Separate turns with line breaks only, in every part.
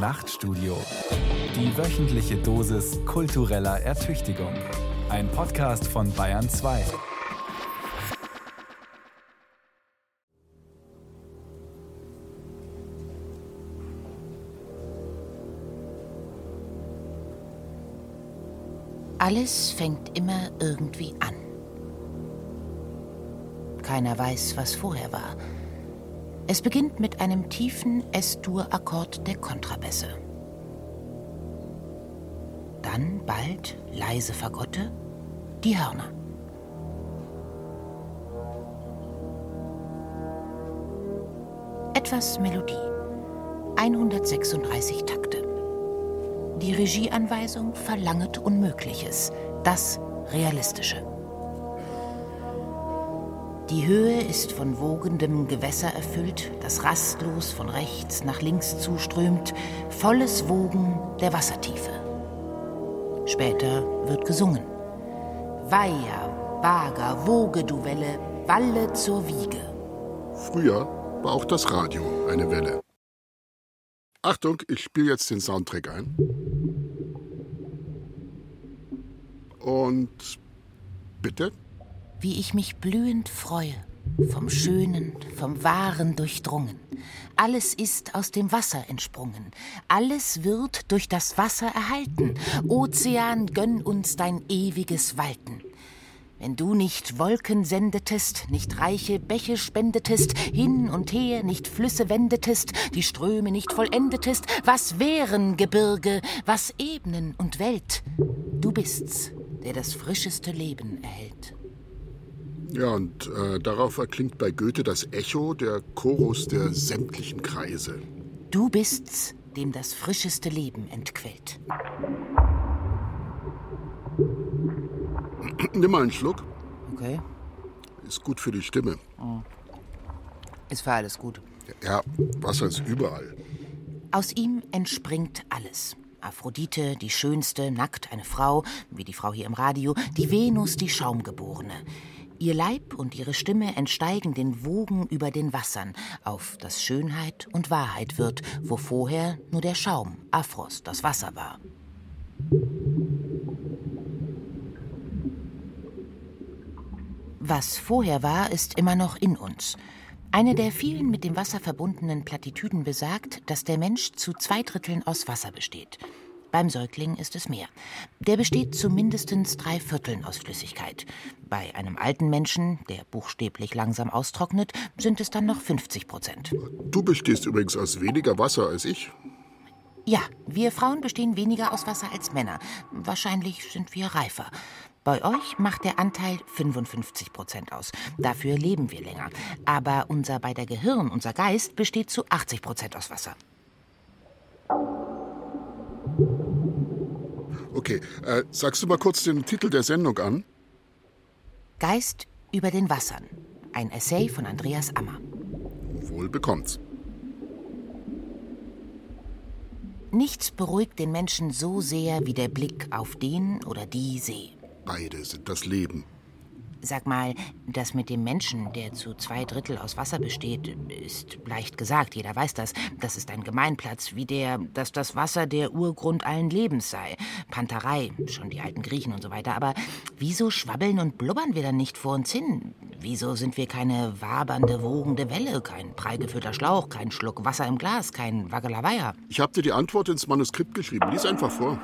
Nachtstudio. Die wöchentliche Dosis kultureller Ertüchtigung. Ein Podcast von Bayern 2.
Alles fängt immer irgendwie an. Keiner weiß, was vorher war. Es beginnt mit einem tiefen S-Dur-Akkord der Kontrabässe. Dann bald leise Fagotte, die Hörner. Etwas Melodie. 136 Takte. Die Regieanweisung verlanget Unmögliches, das Realistische. Die Höhe ist von wogendem Gewässer erfüllt, das rastlos von rechts nach links zuströmt, volles Wogen der Wassertiefe. Später wird gesungen. Weiher, Wager, woge du Welle, walle zur Wiege.
Früher war auch das Radio eine Welle. Achtung, ich spiele jetzt den Soundtrack ein. Und bitte?
Wie ich mich blühend freue, vom Schönen, vom Wahren durchdrungen. Alles ist aus dem Wasser entsprungen, alles wird durch das Wasser erhalten. Ozean, gönn uns dein ewiges Walten. Wenn du nicht Wolken sendetest, nicht reiche Bäche spendetest, hin und her nicht Flüsse wendetest, die Ströme nicht vollendetest, was wären Gebirge, was Ebenen und Welt? Du bist's, der das frischeste Leben erhält.
Ja, und äh, darauf erklingt bei Goethe das Echo, der Chorus der sämtlichen Kreise.
Du bist's, dem das frischeste Leben entquellt.
Nimm mal einen Schluck.
Okay.
Ist gut für die Stimme.
Ist für alles gut.
Ja, Wasser ist überall.
Aus ihm entspringt alles. Aphrodite, die schönste, nackt eine Frau, wie die Frau hier im Radio, die Venus, die Schaumgeborene. Ihr Leib und ihre Stimme entsteigen den Wogen über den Wassern, auf das Schönheit und Wahrheit wird, wo vorher nur der Schaum, Aphros, das Wasser war. Was vorher war, ist immer noch in uns. Eine der vielen mit dem Wasser verbundenen Plattitüden besagt, dass der Mensch zu zwei Dritteln aus Wasser besteht. Beim Säugling ist es mehr. Der besteht zu mindestens drei Vierteln aus Flüssigkeit. Bei einem alten Menschen, der buchstäblich langsam austrocknet, sind es dann noch 50 Prozent.
Du bestehst übrigens aus weniger Wasser als ich.
Ja, wir Frauen bestehen weniger aus Wasser als Männer. Wahrscheinlich sind wir reifer. Bei euch macht der Anteil 55 Prozent aus. Dafür leben wir länger. Aber unser beider Gehirn, unser Geist, besteht zu 80 Prozent aus Wasser.
Okay, äh, sagst du mal kurz den Titel der Sendung an?
Geist über den Wassern. Ein Essay von Andreas Ammer.
Wohl bekommt's.
Nichts beruhigt den Menschen so sehr wie der Blick auf den oder die See.
Beide sind das Leben.
Sag mal, das mit dem Menschen, der zu zwei Drittel aus Wasser besteht, ist leicht gesagt, jeder weiß das. Das ist ein Gemeinplatz, wie der, dass das Wasser der Urgrund allen Lebens sei. Panterei, schon die alten Griechen und so weiter. Aber wieso schwabbeln und blubbern wir dann nicht vor uns hin? Wieso sind wir keine wabernde, wogende Welle, kein prallgefüllter Schlauch, kein Schluck Wasser im Glas, kein Waggelaweier?
Ich habe dir die Antwort ins Manuskript geschrieben. Lies einfach vor.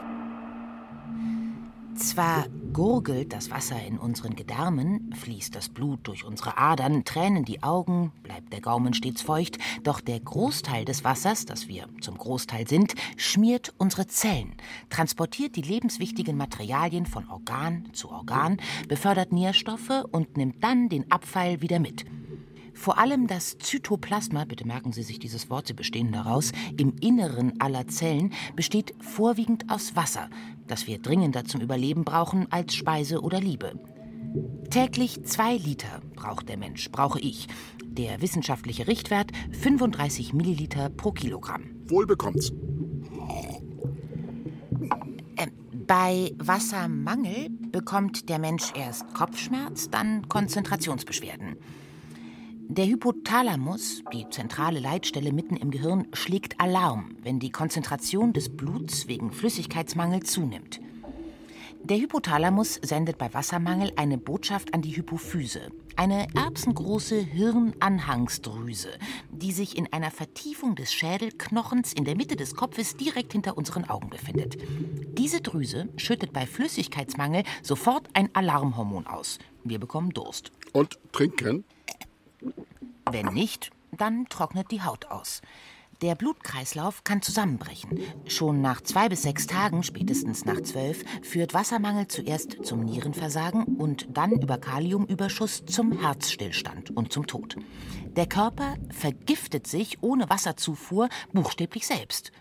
Zwar gurgelt das Wasser in unseren Gedärmen, fließt das Blut durch unsere Adern, tränen die Augen, bleibt der Gaumen stets feucht, doch der Großteil des Wassers, das wir zum Großteil sind, schmiert unsere Zellen, transportiert die lebenswichtigen Materialien von Organ zu Organ, befördert Nährstoffe und nimmt dann den Abfall wieder mit. Vor allem das Zytoplasma, bitte merken Sie sich dieses Wort, Sie bestehen daraus, im Inneren aller Zellen besteht vorwiegend aus Wasser, das wir dringender zum Überleben brauchen als Speise oder Liebe. Täglich zwei Liter braucht der Mensch, brauche ich. Der wissenschaftliche Richtwert 35 Milliliter pro Kilogramm.
Wohl bekommt's.
Äh, bei Wassermangel bekommt der Mensch erst Kopfschmerz, dann Konzentrationsbeschwerden. Der Hypothalamus, die zentrale Leitstelle mitten im Gehirn, schlägt Alarm, wenn die Konzentration des Bluts wegen Flüssigkeitsmangel zunimmt. Der Hypothalamus sendet bei Wassermangel eine Botschaft an die Hypophyse, eine erbsengroße Hirnanhangsdrüse, die sich in einer Vertiefung des Schädelknochens in der Mitte des Kopfes direkt hinter unseren Augen befindet. Diese Drüse schüttet bei Flüssigkeitsmangel sofort ein Alarmhormon aus. Wir bekommen Durst.
Und trinken?
Wenn nicht, dann trocknet die Haut aus. Der Blutkreislauf kann zusammenbrechen. Schon nach zwei bis sechs Tagen, spätestens nach zwölf, führt Wassermangel zuerst zum Nierenversagen und dann über Kaliumüberschuss zum Herzstillstand und zum Tod. Der Körper vergiftet sich ohne Wasserzufuhr buchstäblich selbst.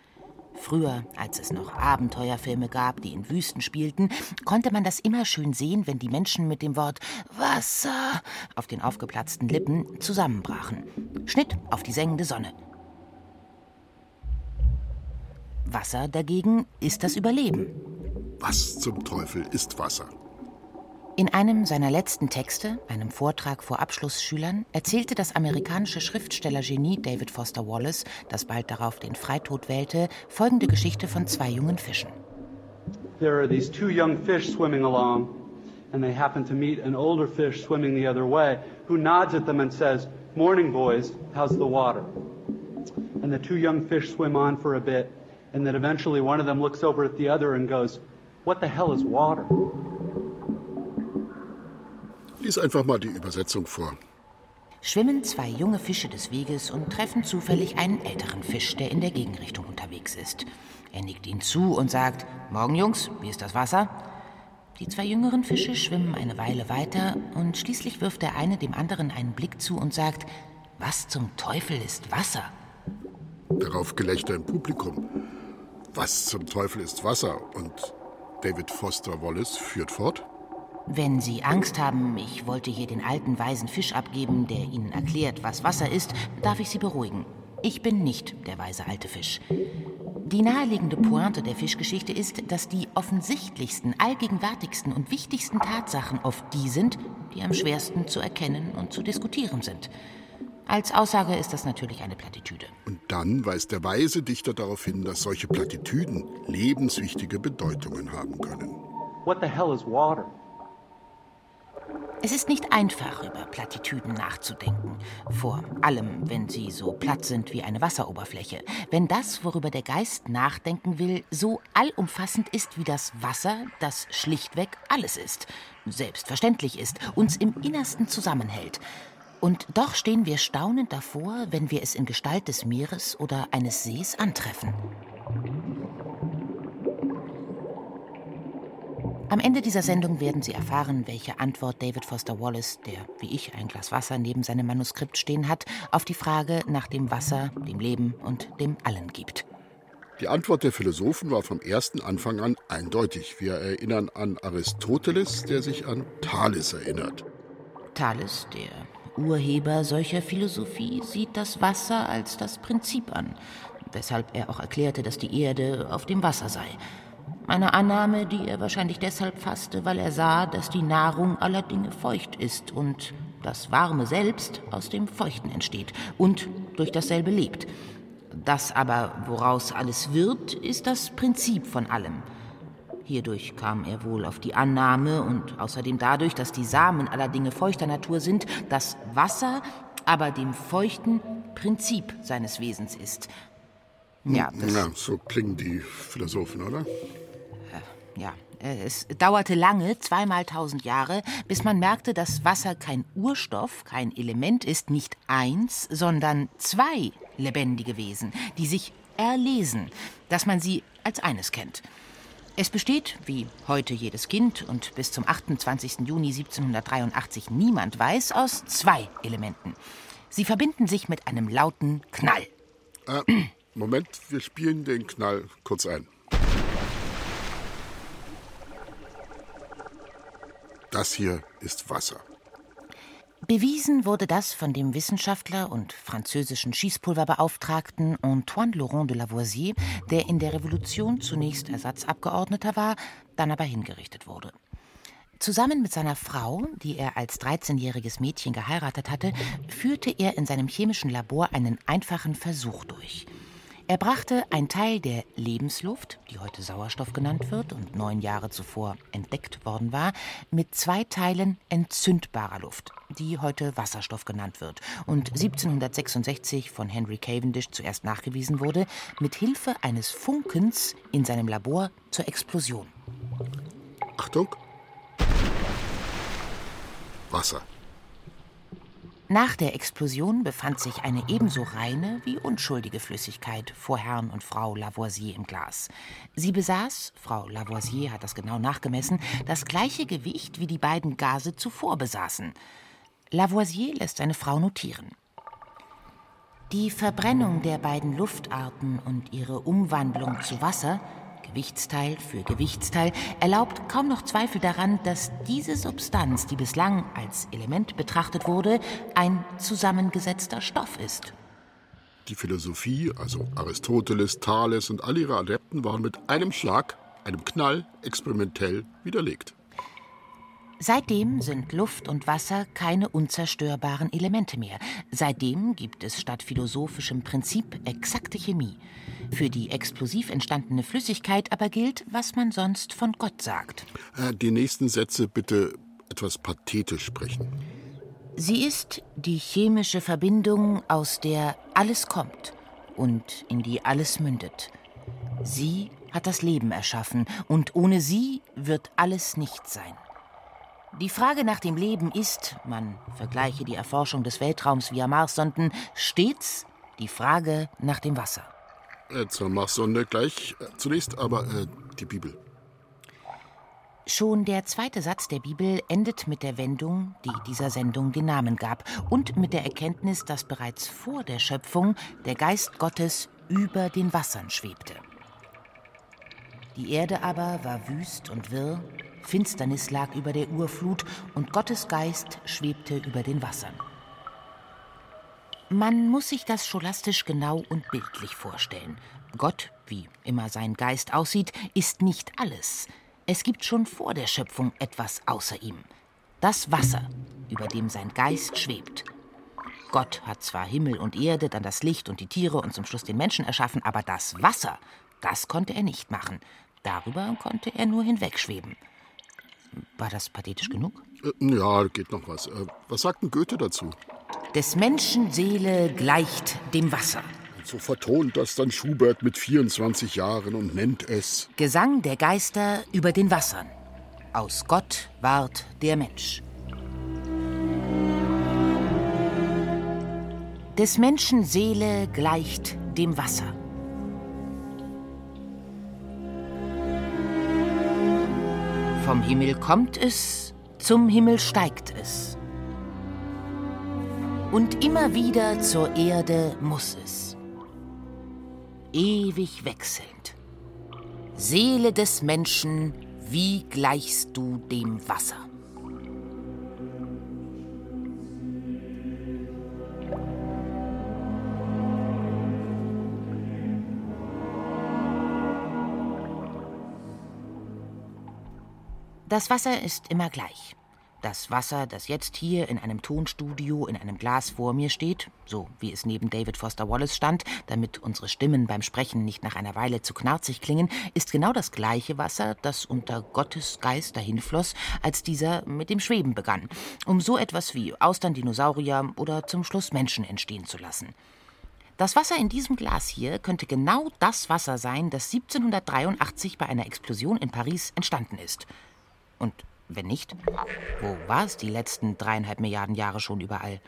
Früher, als es noch Abenteuerfilme gab, die in Wüsten spielten, konnte man das immer schön sehen, wenn die Menschen mit dem Wort Wasser auf den aufgeplatzten Lippen zusammenbrachen. Schnitt auf die sengende Sonne. Wasser dagegen ist das Überleben.
Was zum Teufel ist Wasser?
In einem seiner letzten Texte, einem Vortrag vor Abschlussschülern, erzählte das amerikanische Schriftstellergenie David Foster Wallace, das bald darauf den Freitod wählte, folgende Geschichte von zwei jungen Fischen.
There are these two young fish swimming along, and they happen to meet an older fish swimming the other way, who nods at them and says, Morning, boys, how's the water? And the two young fish swim on for a bit, and then eventually one of them looks over at the other and goes, What the hell is water?
Lies einfach mal die Übersetzung vor.
Schwimmen zwei junge Fische des Weges und treffen zufällig einen älteren Fisch, der in der Gegenrichtung unterwegs ist. Er nickt ihnen zu und sagt: Morgen, Jungs, wie ist das Wasser? Die zwei jüngeren Fische schwimmen eine Weile weiter und schließlich wirft der eine dem anderen einen Blick zu und sagt: Was zum Teufel ist Wasser?
Darauf Gelächter im Publikum. Was zum Teufel ist Wasser? Und David Foster Wallace führt fort.
Wenn Sie Angst haben, ich wollte hier den alten weisen Fisch abgeben, der Ihnen erklärt, was Wasser ist, darf ich Sie beruhigen. Ich bin nicht der weise alte Fisch. Die naheliegende Pointe der Fischgeschichte ist, dass die offensichtlichsten, allgegenwärtigsten und wichtigsten Tatsachen oft die sind, die am schwersten zu erkennen und zu diskutieren sind. Als Aussage ist das natürlich eine Plattitüde.
Und dann weist der weise Dichter darauf hin, dass solche Plattitüden lebenswichtige Bedeutungen haben können.
What the hell is water?
Es ist nicht einfach, über Plattitüden nachzudenken. Vor allem, wenn sie so platt sind wie eine Wasseroberfläche. Wenn das, worüber der Geist nachdenken will, so allumfassend ist wie das Wasser, das schlichtweg alles ist, selbstverständlich ist, uns im Innersten zusammenhält. Und doch stehen wir staunend davor, wenn wir es in Gestalt des Meeres oder eines Sees antreffen. Am Ende dieser Sendung werden Sie erfahren, welche Antwort David Foster Wallace, der wie ich ein Glas Wasser neben seinem Manuskript stehen hat, auf die Frage nach dem Wasser, dem Leben und dem Allen gibt.
Die Antwort der Philosophen war vom ersten Anfang an eindeutig. Wir erinnern an Aristoteles, der sich an Thales erinnert.
Thales, der Urheber solcher Philosophie, sieht das Wasser als das Prinzip an, weshalb er auch erklärte, dass die Erde auf dem Wasser sei. Eine Annahme, die er wahrscheinlich deshalb fasste, weil er sah, dass die Nahrung aller Dinge feucht ist und das Warme selbst aus dem Feuchten entsteht und durch dasselbe lebt. Das aber, woraus alles wird, ist das Prinzip von allem. Hierdurch kam er wohl auf die Annahme und außerdem dadurch, dass die Samen aller Dinge feuchter Natur sind, dass Wasser aber dem feuchten Prinzip seines Wesens ist.
Ja, ja so klingen die Philosophen, oder?
Ja, äh, es dauerte lange, zweimal tausend Jahre, bis man merkte, dass Wasser kein Urstoff, kein Element ist, nicht eins, sondern zwei lebendige Wesen, die sich erlesen, dass man sie als eines kennt. Es besteht, wie heute jedes Kind und bis zum 28. Juni 1783 niemand weiß, aus zwei Elementen. Sie verbinden sich mit einem lauten Knall.
Äh, Moment, wir spielen den Knall kurz ein. Das hier ist Wasser.
Bewiesen wurde das von dem Wissenschaftler und französischen Schießpulverbeauftragten Antoine Laurent de Lavoisier, der in der Revolution zunächst Ersatzabgeordneter war, dann aber hingerichtet wurde. Zusammen mit seiner Frau, die er als 13-jähriges Mädchen geheiratet hatte, führte er in seinem chemischen Labor einen einfachen Versuch durch. Er brachte ein Teil der Lebensluft, die heute Sauerstoff genannt wird und neun Jahre zuvor entdeckt worden war, mit zwei Teilen entzündbarer Luft, die heute Wasserstoff genannt wird und 1766 von Henry Cavendish zuerst nachgewiesen wurde, mit Hilfe eines Funkens in seinem Labor zur Explosion.
Achtung. Wasser.
Nach der Explosion befand sich eine ebenso reine wie unschuldige Flüssigkeit vor Herrn und Frau Lavoisier im Glas. Sie besaß, Frau Lavoisier hat das genau nachgemessen, das gleiche Gewicht wie die beiden Gase zuvor besaßen. Lavoisier lässt seine Frau notieren. Die Verbrennung der beiden Luftarten und ihre Umwandlung zu Wasser Gewichtsteil für Gewichtsteil erlaubt kaum noch Zweifel daran, dass diese Substanz, die bislang als Element betrachtet wurde, ein zusammengesetzter Stoff ist.
Die Philosophie, also Aristoteles, Thales und all ihre Adepten, waren mit einem Schlag, einem Knall, experimentell widerlegt.
Seitdem sind Luft und Wasser keine unzerstörbaren Elemente mehr. Seitdem gibt es statt philosophischem Prinzip exakte Chemie. Für die explosiv entstandene Flüssigkeit aber gilt, was man sonst von Gott sagt.
Äh, die nächsten Sätze bitte etwas pathetisch sprechen.
Sie ist die chemische Verbindung, aus der alles kommt und in die alles mündet. Sie hat das Leben erschaffen und ohne sie wird alles nichts sein. Die Frage nach dem Leben ist, man vergleiche die Erforschung des Weltraums via Marssonden, stets die Frage nach dem Wasser.
Äh, zur Marssonde gleich. Äh, zunächst aber äh, die Bibel.
Schon der zweite Satz der Bibel endet mit der Wendung, die dieser Sendung den Namen gab, und mit der Erkenntnis, dass bereits vor der Schöpfung der Geist Gottes über den Wassern schwebte. Die Erde aber war wüst und wirr, Finsternis lag über der Urflut und Gottes Geist schwebte über den Wassern. Man muss sich das scholastisch genau und bildlich vorstellen. Gott, wie immer sein Geist aussieht, ist nicht alles. Es gibt schon vor der Schöpfung etwas außer ihm. Das Wasser, über dem sein Geist schwebt. Gott hat zwar Himmel und Erde, dann das Licht und die Tiere und zum Schluss den Menschen erschaffen, aber das Wasser, das konnte er nicht machen. Darüber konnte er nur hinwegschweben. War das pathetisch genug?
Äh, ja, geht noch was. Äh, was sagt denn Goethe dazu?
Des Menschen Seele gleicht dem Wasser.
So vertont das dann Schubert mit 24 Jahren und nennt es
Gesang der Geister über den Wassern. Aus Gott ward der Mensch. Des Menschen Seele gleicht dem Wasser. Vom Himmel kommt es, zum Himmel steigt es. Und immer wieder zur Erde muss es. Ewig wechselnd. Seele des Menschen, wie gleichst du dem Wasser? Das Wasser ist immer gleich. Das Wasser, das jetzt hier in einem Tonstudio in einem Glas vor mir steht, so wie es neben David Foster Wallace stand, damit unsere Stimmen beim Sprechen nicht nach einer Weile zu knarzig klingen, ist genau das gleiche Wasser, das unter Gottes Geist dahinfloss, als dieser mit dem Schweben begann, um so etwas wie Austern, Dinosaurier oder zum Schluss Menschen entstehen zu lassen. Das Wasser in diesem Glas hier könnte genau das Wasser sein, das 1783 bei einer Explosion in Paris entstanden ist. Und wenn nicht, wo war es die letzten dreieinhalb Milliarden Jahre schon überall?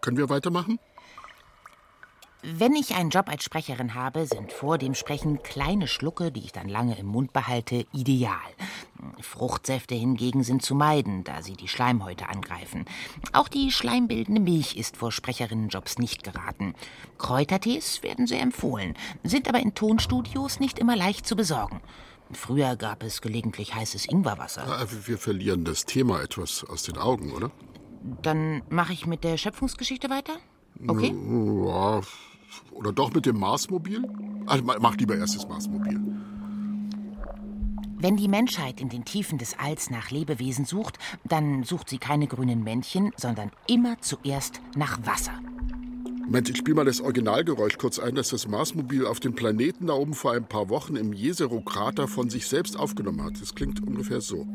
Können wir weitermachen?
Wenn ich einen Job als Sprecherin habe, sind vor dem Sprechen kleine Schlucke, die ich dann lange im Mund behalte, ideal. Fruchtsäfte hingegen sind zu meiden, da sie die Schleimhäute angreifen. Auch die schleimbildende Milch ist vor Sprecherinnenjobs nicht geraten. Kräutertees werden sehr empfohlen, sind aber in Tonstudios nicht immer leicht zu besorgen. Früher gab es gelegentlich heißes Ingwerwasser.
Ja, wir verlieren das Thema etwas aus den Augen, oder?
Dann mache ich mit der Schöpfungsgeschichte weiter? Okay?
Ja, Oder doch mit dem Marsmobil? Also mach lieber erst das Marsmobil.
Wenn die Menschheit in den Tiefen des Alls nach Lebewesen sucht, dann sucht sie keine grünen Männchen, sondern immer zuerst nach Wasser.
Moment, ich spiele mal das Originalgeräusch kurz ein, das das Marsmobil auf dem Planeten da oben vor ein paar Wochen im Jezero-Krater von sich selbst aufgenommen hat. Das klingt ungefähr so.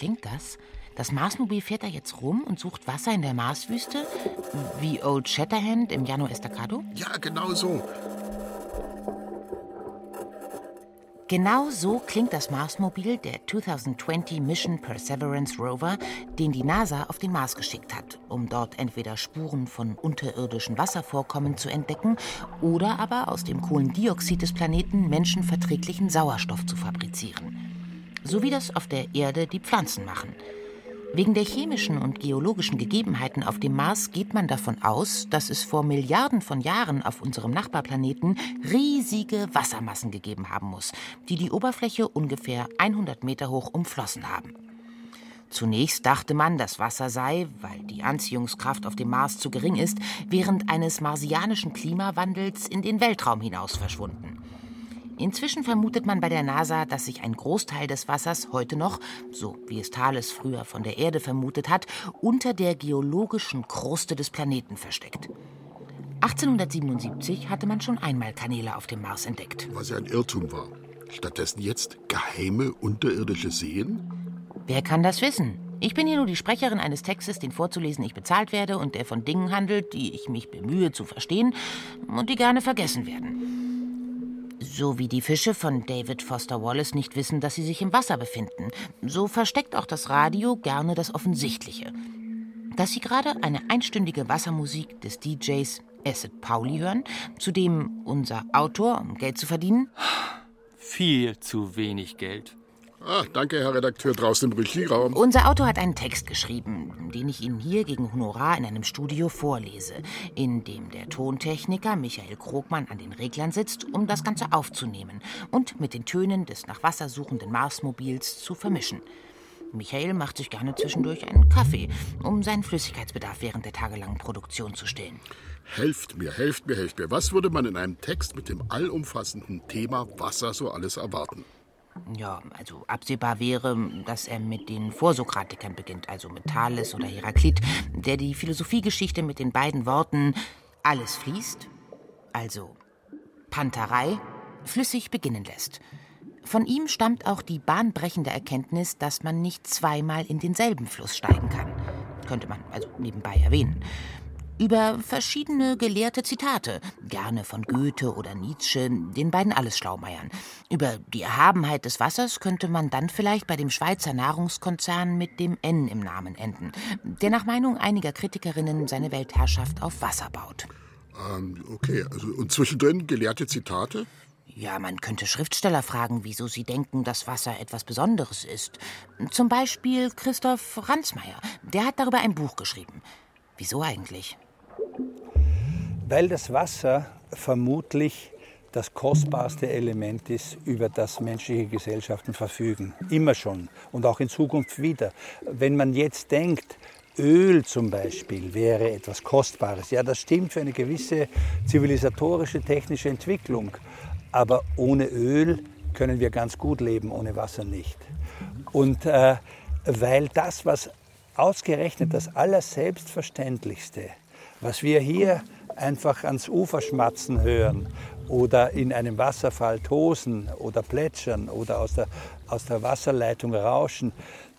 Klingt das. Das Marsmobil fährt da jetzt rum und sucht Wasser in der Marswüste? Wie Old Shatterhand im Jano Estacado?
Ja, genau so.
Genau so klingt das Marsmobil der 2020 Mission Perseverance Rover, den die NASA auf den Mars geschickt hat, um dort entweder Spuren von unterirdischen Wasservorkommen zu entdecken oder aber aus dem Kohlendioxid des Planeten menschenverträglichen Sauerstoff zu fabrizieren so wie das auf der Erde die Pflanzen machen. Wegen der chemischen und geologischen Gegebenheiten auf dem Mars geht man davon aus, dass es vor Milliarden von Jahren auf unserem Nachbarplaneten riesige Wassermassen gegeben haben muss, die die Oberfläche ungefähr 100 Meter hoch umflossen haben. Zunächst dachte man, das Wasser sei, weil die Anziehungskraft auf dem Mars zu gering ist, während eines marsianischen Klimawandels in den Weltraum hinaus verschwunden. Inzwischen vermutet man bei der NASA, dass sich ein Großteil des Wassers heute noch, so wie es Thales früher von der Erde vermutet hat, unter der geologischen Kruste des Planeten versteckt. 1877 hatte man schon einmal Kanäle auf dem Mars entdeckt.
Was ja ein Irrtum war. Stattdessen jetzt geheime unterirdische Seen?
Wer kann das wissen? Ich bin hier nur die Sprecherin eines Textes, den vorzulesen ich bezahlt werde und der von Dingen handelt, die ich mich bemühe zu verstehen und die gerne vergessen werden. So wie die Fische von David Foster Wallace nicht wissen, dass sie sich im Wasser befinden, so versteckt auch das Radio gerne das Offensichtliche. Dass Sie gerade eine einstündige Wassermusik des DJs Acid Pauli hören, zu dem unser Autor, um Geld zu verdienen?
Viel zu wenig Geld.
Ah, danke, Herr Redakteur, draußen im Regieraum.
Unser Autor hat einen Text geschrieben, den ich Ihnen hier gegen Honorar in einem Studio vorlese, in dem der Tontechniker Michael Krogmann an den Reglern sitzt, um das Ganze aufzunehmen und mit den Tönen des nach Wasser suchenden Marsmobils zu vermischen. Michael macht sich gerne zwischendurch einen Kaffee, um seinen Flüssigkeitsbedarf während der tagelangen Produktion zu stillen.
Helft mir, helft mir, helft mir. Was würde man in einem Text mit dem allumfassenden Thema Wasser so alles erwarten?
Ja, also absehbar wäre, dass er mit den Vorsokratikern beginnt, also mit Thales oder Heraklit, der die Philosophiegeschichte mit den beiden Worten alles fließt, also Panterei, flüssig beginnen lässt. Von ihm stammt auch die bahnbrechende Erkenntnis, dass man nicht zweimal in denselben Fluss steigen kann. Könnte man also nebenbei erwähnen über verschiedene gelehrte Zitate, gerne von Goethe oder Nietzsche, den beiden Allesschlaumeiern. Über die Erhabenheit des Wassers könnte man dann vielleicht bei dem Schweizer Nahrungskonzern mit dem N im Namen enden, der nach Meinung einiger Kritikerinnen seine Weltherrschaft auf Wasser baut.
Ähm, okay, also und zwischendrin gelehrte Zitate?
Ja, man könnte Schriftsteller fragen, wieso sie denken, dass Wasser etwas Besonderes ist. Zum Beispiel Christoph Ransmayr. Der hat darüber ein Buch geschrieben. Wieso eigentlich?
Weil das Wasser vermutlich das kostbarste Element ist, über das menschliche Gesellschaften verfügen. Immer schon und auch in Zukunft wieder. Wenn man jetzt denkt, Öl zum Beispiel wäre etwas Kostbares, ja, das stimmt für eine gewisse zivilisatorische, technische Entwicklung. Aber ohne Öl können wir ganz gut leben, ohne Wasser nicht. Und äh, weil das, was ausgerechnet das Allerselbstverständlichste, was wir hier einfach ans Ufer schmatzen hören oder in einem Wasserfall tosen oder plätschern oder aus der, aus der Wasserleitung rauschen,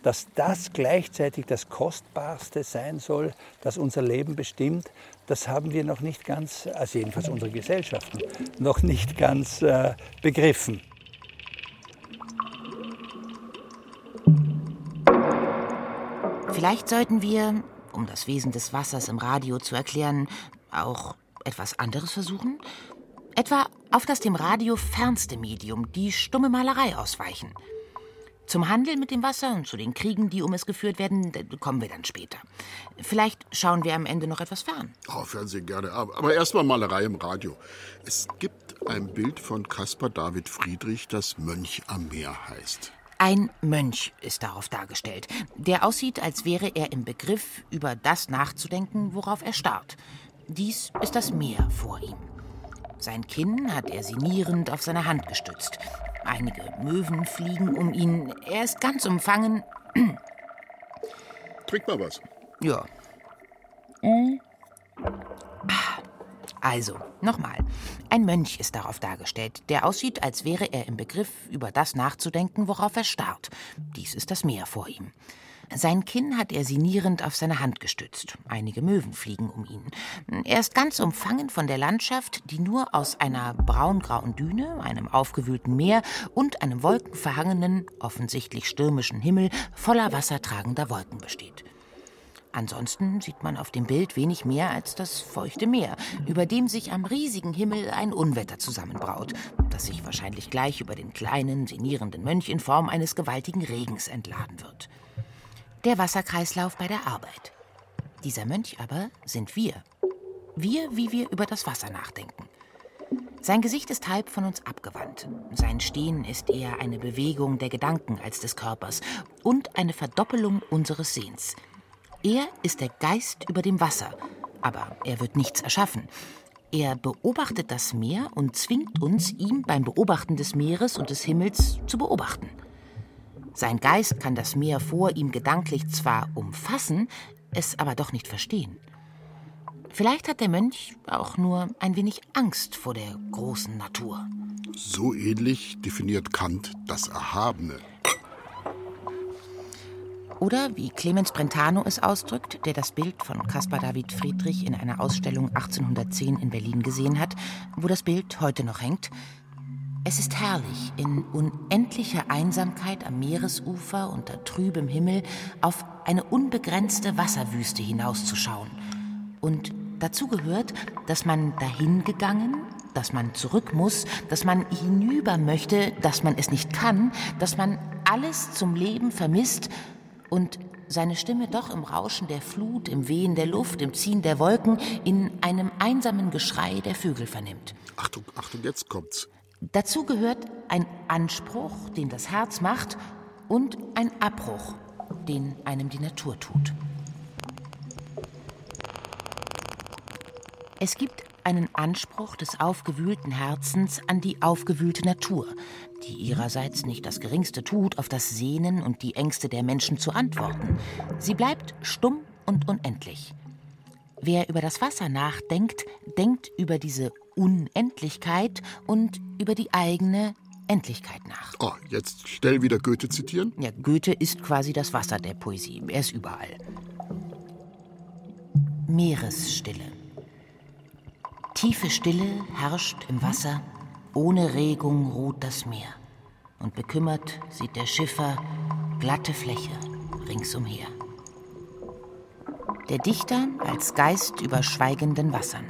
dass das gleichzeitig das Kostbarste sein soll, das unser Leben bestimmt, das haben wir noch nicht ganz, also jedenfalls unsere Gesellschaften, noch nicht ganz äh, begriffen.
Vielleicht sollten wir, um das Wesen des Wassers im Radio zu erklären, auch etwas anderes versuchen? Etwa auf das dem Radio fernste Medium, die stumme Malerei, ausweichen. Zum Handel mit dem Wasser und zu den Kriegen, die um es geführt werden, kommen wir dann später. Vielleicht schauen wir am Ende noch etwas fern.
Oh, Fernsehen gerne. Aber erstmal Malerei im Radio. Es gibt ein Bild von Caspar David Friedrich, das Mönch am Meer heißt.
Ein Mönch ist darauf dargestellt, der aussieht, als wäre er im Begriff, über das nachzudenken, worauf er starrt. Dies ist das Meer vor ihm. Sein Kinn hat er sinnierend auf seine Hand gestützt. Einige Möwen fliegen um ihn. Er ist ganz umfangen.
Trink mal was.
Ja. Mhm. Also, nochmal. Ein Mönch ist darauf dargestellt, der aussieht, als wäre er im Begriff, über das nachzudenken, worauf er starrt. Dies ist das Meer vor ihm. Sein Kinn hat er sinnierend auf seine Hand gestützt. Einige Möwen fliegen um ihn. Er ist ganz umfangen von der Landschaft, die nur aus einer braungrauen Düne, einem aufgewühlten Meer und einem wolkenverhangenen, offensichtlich stürmischen Himmel voller wassertragender Wolken besteht. Ansonsten sieht man auf dem Bild wenig mehr als das feuchte Meer, über dem sich am riesigen Himmel ein Unwetter zusammenbraut, das sich wahrscheinlich gleich über den kleinen, sinnierenden Mönch in Form eines gewaltigen Regens entladen wird. Der Wasserkreislauf bei der Arbeit. Dieser Mönch aber sind wir. Wir, wie wir über das Wasser nachdenken. Sein Gesicht ist halb von uns abgewandt. Sein Stehen ist eher eine Bewegung der Gedanken als des Körpers und eine Verdoppelung unseres Sehens – er ist der Geist über dem Wasser, aber er wird nichts erschaffen. Er beobachtet das Meer und zwingt uns, ihm beim Beobachten des Meeres und des Himmels zu beobachten. Sein Geist kann das Meer vor ihm gedanklich zwar umfassen, es aber doch nicht verstehen. Vielleicht hat der Mönch auch nur ein wenig Angst vor der großen Natur.
So ähnlich definiert Kant das Erhabene.
Oder wie Clemens Brentano es ausdrückt, der das Bild von Caspar David Friedrich in einer Ausstellung 1810 in Berlin gesehen hat, wo das Bild heute noch hängt, es ist herrlich, in unendlicher Einsamkeit am Meeresufer unter trübem Himmel auf eine unbegrenzte Wasserwüste hinauszuschauen. Und dazu gehört, dass man dahin gegangen, dass man zurück muss, dass man hinüber möchte, dass man es nicht kann, dass man alles zum Leben vermisst und seine Stimme doch im Rauschen der Flut, im Wehen der Luft, im Ziehen der Wolken, in einem einsamen Geschrei der Vögel vernimmt.
Achtung, Achtung, jetzt kommt's.
Dazu gehört ein Anspruch, den das Herz macht, und ein Abbruch, den einem die Natur tut. Es gibt einen Anspruch des aufgewühlten Herzens an die aufgewühlte Natur, die ihrerseits nicht das Geringste tut, auf das Sehnen und die Ängste der Menschen zu antworten. Sie bleibt stumm und unendlich. Wer über das Wasser nachdenkt, denkt über diese Unendlichkeit und über die eigene Endlichkeit nach.
Oh, jetzt schnell wieder Goethe zitieren?
Ja, Goethe ist quasi das Wasser der Poesie. Er ist überall. Meeresstille. Tiefe Stille herrscht im Wasser, ohne Regung ruht das Meer. Und bekümmert sieht der Schiffer glatte Fläche ringsumher. Der Dichter als Geist über schweigenden Wassern.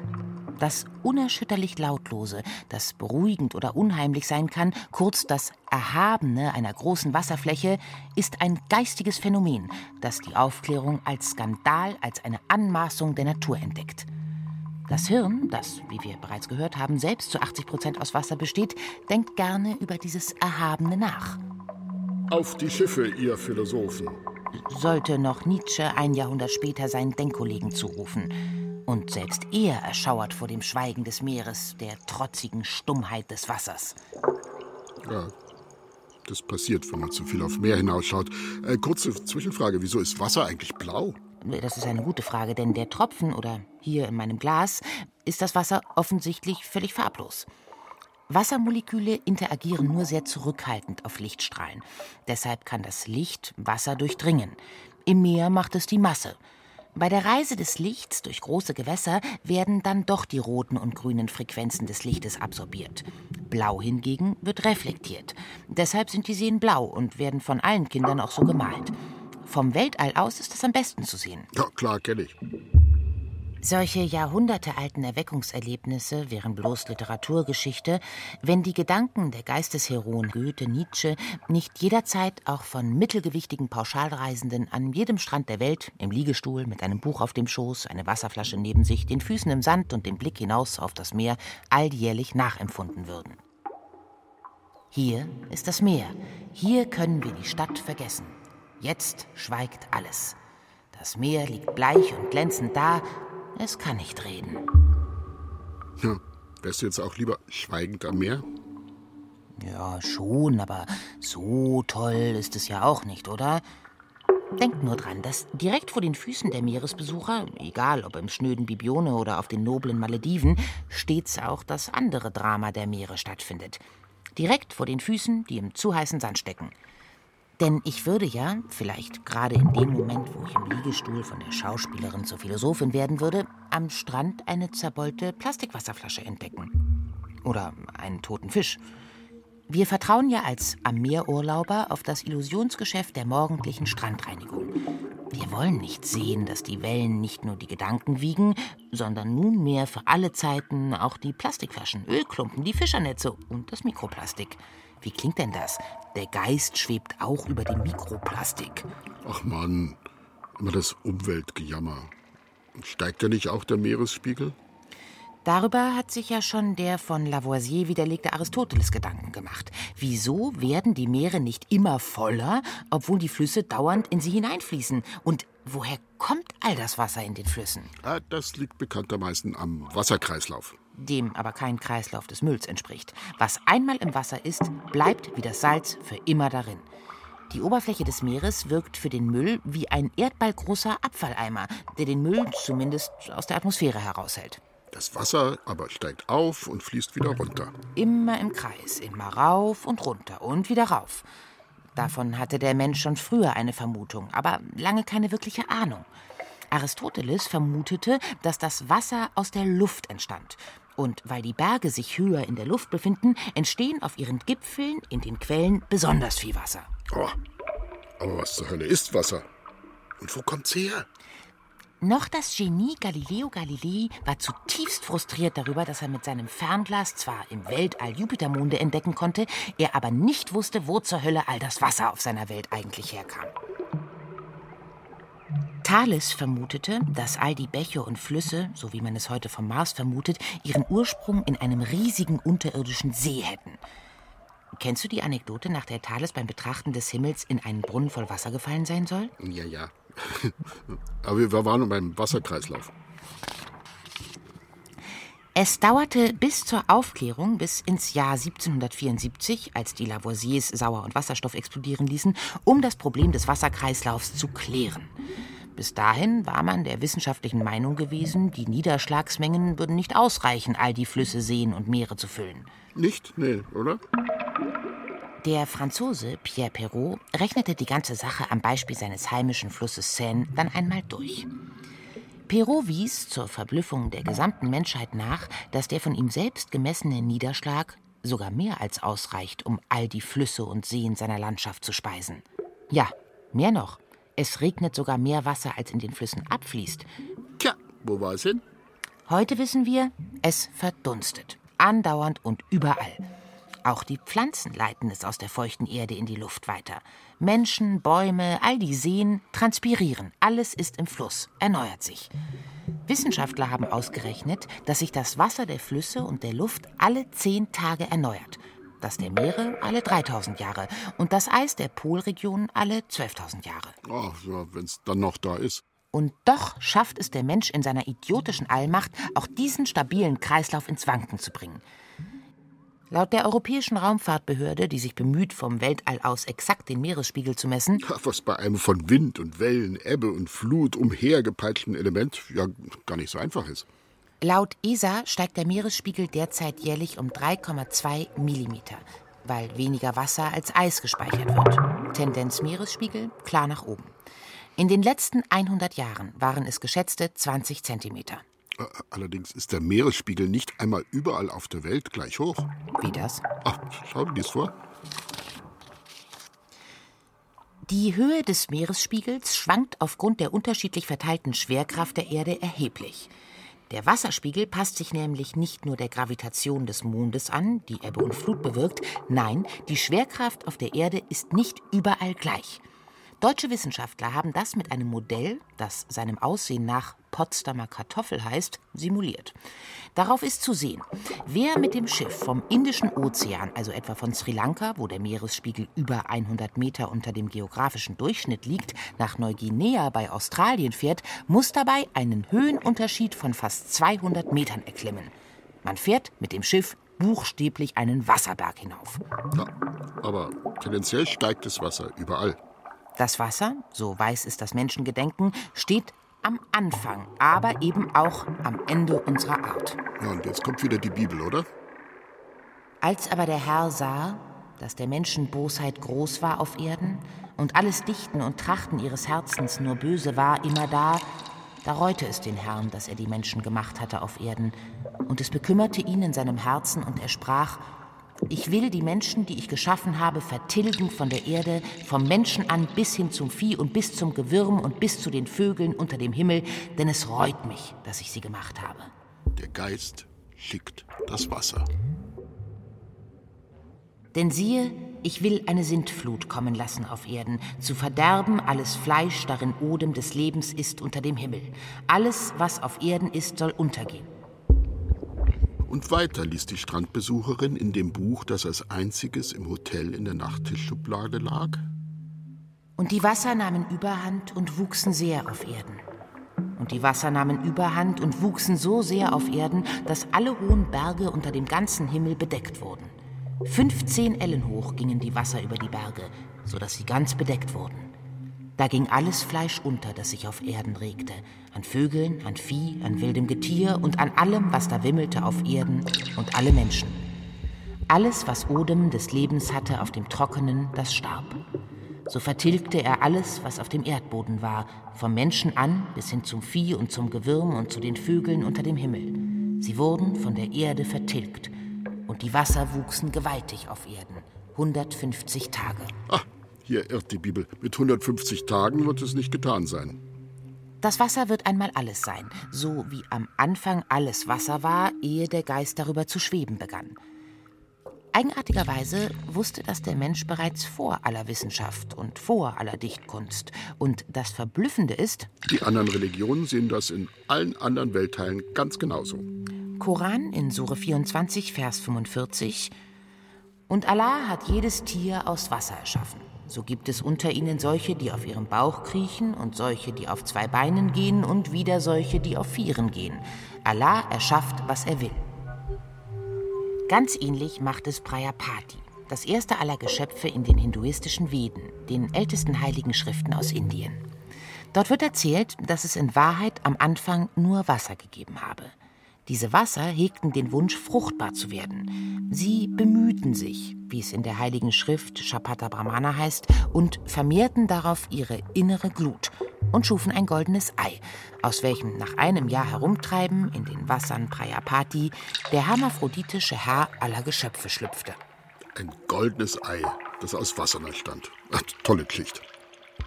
Das unerschütterlich Lautlose, das beruhigend oder unheimlich sein kann, kurz das Erhabene einer großen Wasserfläche, ist ein geistiges Phänomen, das die Aufklärung als Skandal, als eine Anmaßung der Natur entdeckt. Das Hirn, das, wie wir bereits gehört haben, selbst zu 80 Prozent aus Wasser besteht, denkt gerne über dieses Erhabene nach.
Auf die Schiffe, ihr Philosophen.
Sollte noch Nietzsche ein Jahrhundert später seinen Denkkollegen zurufen. Und selbst er erschauert vor dem Schweigen des Meeres, der trotzigen Stummheit des Wassers.
Ja, das passiert, wenn man zu viel auf Meer hinausschaut. Äh, kurze Zwischenfrage: Wieso ist Wasser eigentlich blau?
Das ist eine gute Frage, denn der Tropfen oder hier in meinem Glas ist das Wasser offensichtlich völlig farblos. Wassermoleküle interagieren nur sehr zurückhaltend auf Lichtstrahlen. Deshalb kann das Licht Wasser durchdringen. Im Meer macht es die Masse. Bei der Reise des Lichts durch große Gewässer werden dann doch die roten und grünen Frequenzen des Lichtes absorbiert. Blau hingegen wird reflektiert. Deshalb sind die Seen blau und werden von allen Kindern auch so gemalt. Vom Weltall aus ist es am besten zu sehen.
Ja, klar, kenne ich.
Solche jahrhundertealten Erweckungserlebnisse wären bloß Literaturgeschichte, wenn die Gedanken der Geistesheroen Goethe, Nietzsche nicht jederzeit auch von mittelgewichtigen Pauschalreisenden an jedem Strand der Welt, im Liegestuhl, mit einem Buch auf dem Schoß, eine Wasserflasche neben sich, den Füßen im Sand und dem Blick hinaus auf das Meer alljährlich nachempfunden würden. Hier ist das Meer. Hier können wir die Stadt vergessen. Jetzt schweigt alles. Das Meer liegt bleich und glänzend da, es kann nicht reden.
Ja, wärst du jetzt auch lieber schweigend am Meer?
Ja, schon, aber so toll ist es ja auch nicht, oder? Denkt nur dran, dass direkt vor den Füßen der Meeresbesucher, egal ob im schnöden Bibione oder auf den noblen Malediven, stets auch das andere Drama der Meere stattfindet. Direkt vor den Füßen, die im zu heißen Sand stecken. Denn ich würde ja, vielleicht gerade in dem Moment, wo ich im Liegestuhl von der Schauspielerin zur Philosophin werden würde, am Strand eine zerbeulte Plastikwasserflasche entdecken. Oder einen toten Fisch. Wir vertrauen ja als am Meerurlauber auf das Illusionsgeschäft der morgendlichen Strandreinigung. Wir wollen nicht sehen, dass die Wellen nicht nur die Gedanken wiegen, sondern nunmehr für alle Zeiten auch die Plastikflaschen, Ölklumpen, die Fischernetze und das Mikroplastik. Wie klingt denn das? Der Geist schwebt auch über dem Mikroplastik.
Ach Mann, immer das Umweltgejammer. Steigt ja nicht auch der Meeresspiegel?
Darüber hat sich ja schon der von Lavoisier widerlegte Aristoteles Gedanken gemacht. Wieso werden die Meere nicht immer voller, obwohl die Flüsse dauernd in sie hineinfließen? Und woher kommt all das Wasser in den Flüssen?
Ah, das liegt bekanntermaßen am Wasserkreislauf
dem aber kein Kreislauf des Mülls entspricht. Was einmal im Wasser ist, bleibt wie das Salz für immer darin. Die Oberfläche des Meeres wirkt für den Müll wie ein erdballgroßer Abfalleimer, der den Müll zumindest aus der Atmosphäre heraushält.
Das Wasser aber steigt auf und fließt wieder runter.
Immer im Kreis, immer rauf und runter und wieder rauf. Davon hatte der Mensch schon früher eine Vermutung, aber lange keine wirkliche Ahnung. Aristoteles vermutete, dass das Wasser aus der Luft entstand und weil die Berge sich höher in der Luft befinden, entstehen auf ihren Gipfeln in den Quellen besonders viel Wasser.
Oh, aber was zur Hölle ist Wasser? Und wo kommt's her?
Noch das Genie Galileo Galilei war zutiefst frustriert darüber, dass er mit seinem Fernglas zwar im Weltall Jupitermonde entdecken konnte, er aber nicht wusste, wo zur Hölle all das Wasser auf seiner Welt eigentlich herkam. Thales vermutete, dass all die Bäche und Flüsse, so wie man es heute vom Mars vermutet, ihren Ursprung in einem riesigen unterirdischen See hätten. Kennst du die Anekdote, nach der Thales beim Betrachten des Himmels in einen Brunnen voll Wasser gefallen sein soll?
Ja, ja. Aber wir waren beim Wasserkreislauf.
Es dauerte bis zur Aufklärung, bis ins Jahr 1774, als die Lavoisiers Sauer- und Wasserstoff explodieren ließen, um das Problem des Wasserkreislaufs zu klären. Bis dahin war man der wissenschaftlichen Meinung gewesen, die Niederschlagsmengen würden nicht ausreichen, all die Flüsse, Seen und Meere zu füllen.
Nicht? Nee, oder?
Der Franzose Pierre Perrault rechnete die ganze Sache am Beispiel seines heimischen Flusses Seine dann einmal durch. Perrault wies zur Verblüffung der gesamten Menschheit nach, dass der von ihm selbst gemessene Niederschlag sogar mehr als ausreicht, um all die Flüsse und Seen seiner Landschaft zu speisen. Ja, mehr noch. Es regnet sogar mehr Wasser, als in den Flüssen abfließt.
Tja, wo war es hin?
Heute wissen wir, es verdunstet. Andauernd und überall. Auch die Pflanzen leiten es aus der feuchten Erde in die Luft weiter. Menschen, Bäume, all die Seen transpirieren. Alles ist im Fluss, erneuert sich. Wissenschaftler haben ausgerechnet, dass sich das Wasser der Flüsse und der Luft alle zehn Tage erneuert das der Meere alle 3000 Jahre und das Eis der Polregion alle 12.000 Jahre.
Ach ja, wenn es dann noch da ist.
Und doch schafft es der Mensch in seiner idiotischen Allmacht, auch diesen stabilen Kreislauf ins Wanken zu bringen. Laut der Europäischen Raumfahrtbehörde, die sich bemüht, vom Weltall aus exakt den Meeresspiegel zu messen,
was bei einem von Wind und Wellen, Ebbe und Flut umhergepeitschten Element ja gar nicht so einfach ist.
Laut ESA steigt der Meeresspiegel derzeit jährlich um 3,2 Millimeter, weil weniger Wasser als Eis gespeichert wird. Tendenz Meeresspiegel klar nach oben. In den letzten 100 Jahren waren es geschätzte 20 Zentimeter.
Allerdings ist der Meeresspiegel nicht einmal überall auf der Welt gleich hoch.
Wie das?
Ach, schau dir das vor.
Die Höhe des Meeresspiegels schwankt aufgrund der unterschiedlich verteilten Schwerkraft der Erde erheblich. Der Wasserspiegel passt sich nämlich nicht nur der Gravitation des Mondes an, die Ebbe und Flut bewirkt, nein, die Schwerkraft auf der Erde ist nicht überall gleich. Deutsche Wissenschaftler haben das mit einem Modell, das seinem Aussehen nach Potsdamer Kartoffel heißt, simuliert. Darauf ist zu sehen, wer mit dem Schiff vom Indischen Ozean, also etwa von Sri Lanka, wo der Meeresspiegel über 100 Meter unter dem geografischen Durchschnitt liegt, nach Neuguinea bei Australien fährt, muss dabei einen Höhenunterschied von fast 200 Metern erklimmen. Man fährt mit dem Schiff buchstäblich einen Wasserberg hinauf.
Ja, aber tendenziell steigt das Wasser überall.
Das Wasser, so weiß es das Menschengedenken, steht am Anfang, aber eben auch am Ende unserer Art.
Ja, und jetzt kommt wieder die Bibel, oder?
Als aber der Herr sah, dass der Menschen Bosheit groß war auf Erden und alles Dichten und Trachten ihres Herzens nur böse war, immer da, da reute es den Herrn, dass er die Menschen gemacht hatte auf Erden, und es bekümmerte ihn in seinem Herzen, und er sprach, ich will die Menschen, die ich geschaffen habe, vertilgen von der Erde, vom Menschen an bis hin zum Vieh und bis zum Gewürm und bis zu den Vögeln unter dem Himmel, denn es reut mich, dass ich sie gemacht habe.
Der Geist schickt das Wasser.
Denn siehe, ich will eine Sintflut kommen lassen auf Erden, zu verderben alles Fleisch, darin Odem des Lebens ist unter dem Himmel. Alles, was auf Erden ist, soll untergehen.
Und weiter liest die Strandbesucherin in dem Buch, das als einziges im Hotel in der Nachttischschublade lag.
Und die Wasser nahmen Überhand und wuchsen sehr auf Erden. Und die Wasser nahmen Überhand und wuchsen so sehr auf Erden, dass alle hohen Berge unter dem ganzen Himmel bedeckt wurden. 15 Ellen hoch gingen die Wasser über die Berge, so dass sie ganz bedeckt wurden. Da ging alles Fleisch unter, das sich auf Erden regte, an Vögeln, an Vieh, an wildem Getier und an allem, was da wimmelte auf Erden und alle Menschen. Alles, was Odem des Lebens hatte auf dem Trockenen, das starb. So vertilgte er alles, was auf dem Erdboden war, vom Menschen an bis hin zum Vieh und zum Gewürm und zu den Vögeln unter dem Himmel. Sie wurden von der Erde vertilgt, und die Wasser wuchsen gewaltig auf Erden, 150 Tage.
Ah, hier irrt die Bibel. Mit 150 Tagen wird es nicht getan sein.
Das Wasser wird einmal alles sein, so wie am Anfang alles Wasser war, ehe der Geist darüber zu schweben begann. Eigenartigerweise wusste das der Mensch bereits vor aller Wissenschaft und vor aller Dichtkunst. Und das Verblüffende ist,
die anderen Religionen sehen das in allen anderen Weltteilen ganz genauso.
Koran in Sure 24, Vers 45 Und Allah hat jedes Tier aus Wasser erschaffen. So gibt es unter ihnen solche, die auf ihrem Bauch kriechen und solche, die auf zwei Beinen gehen und wieder solche, die auf vieren gehen. Allah erschafft, was er will. Ganz ähnlich macht es Prayapati, das erste aller Geschöpfe in den hinduistischen Veden, den ältesten heiligen Schriften aus Indien. Dort wird erzählt, dass es in Wahrheit am Anfang nur Wasser gegeben habe. Diese Wasser hegten den Wunsch, fruchtbar zu werden. Sie bemühten sich, wie es in der Heiligen Schrift Shapata Brahmana heißt, und vermehrten darauf ihre innere Glut und schufen ein goldenes Ei, aus welchem nach einem Jahr Herumtreiben in den Wassern Prayapati der hermaphroditische Herr aller Geschöpfe schlüpfte.
Ein goldenes Ei, das aus Wassern entstand. Ach, tolle Geschichte.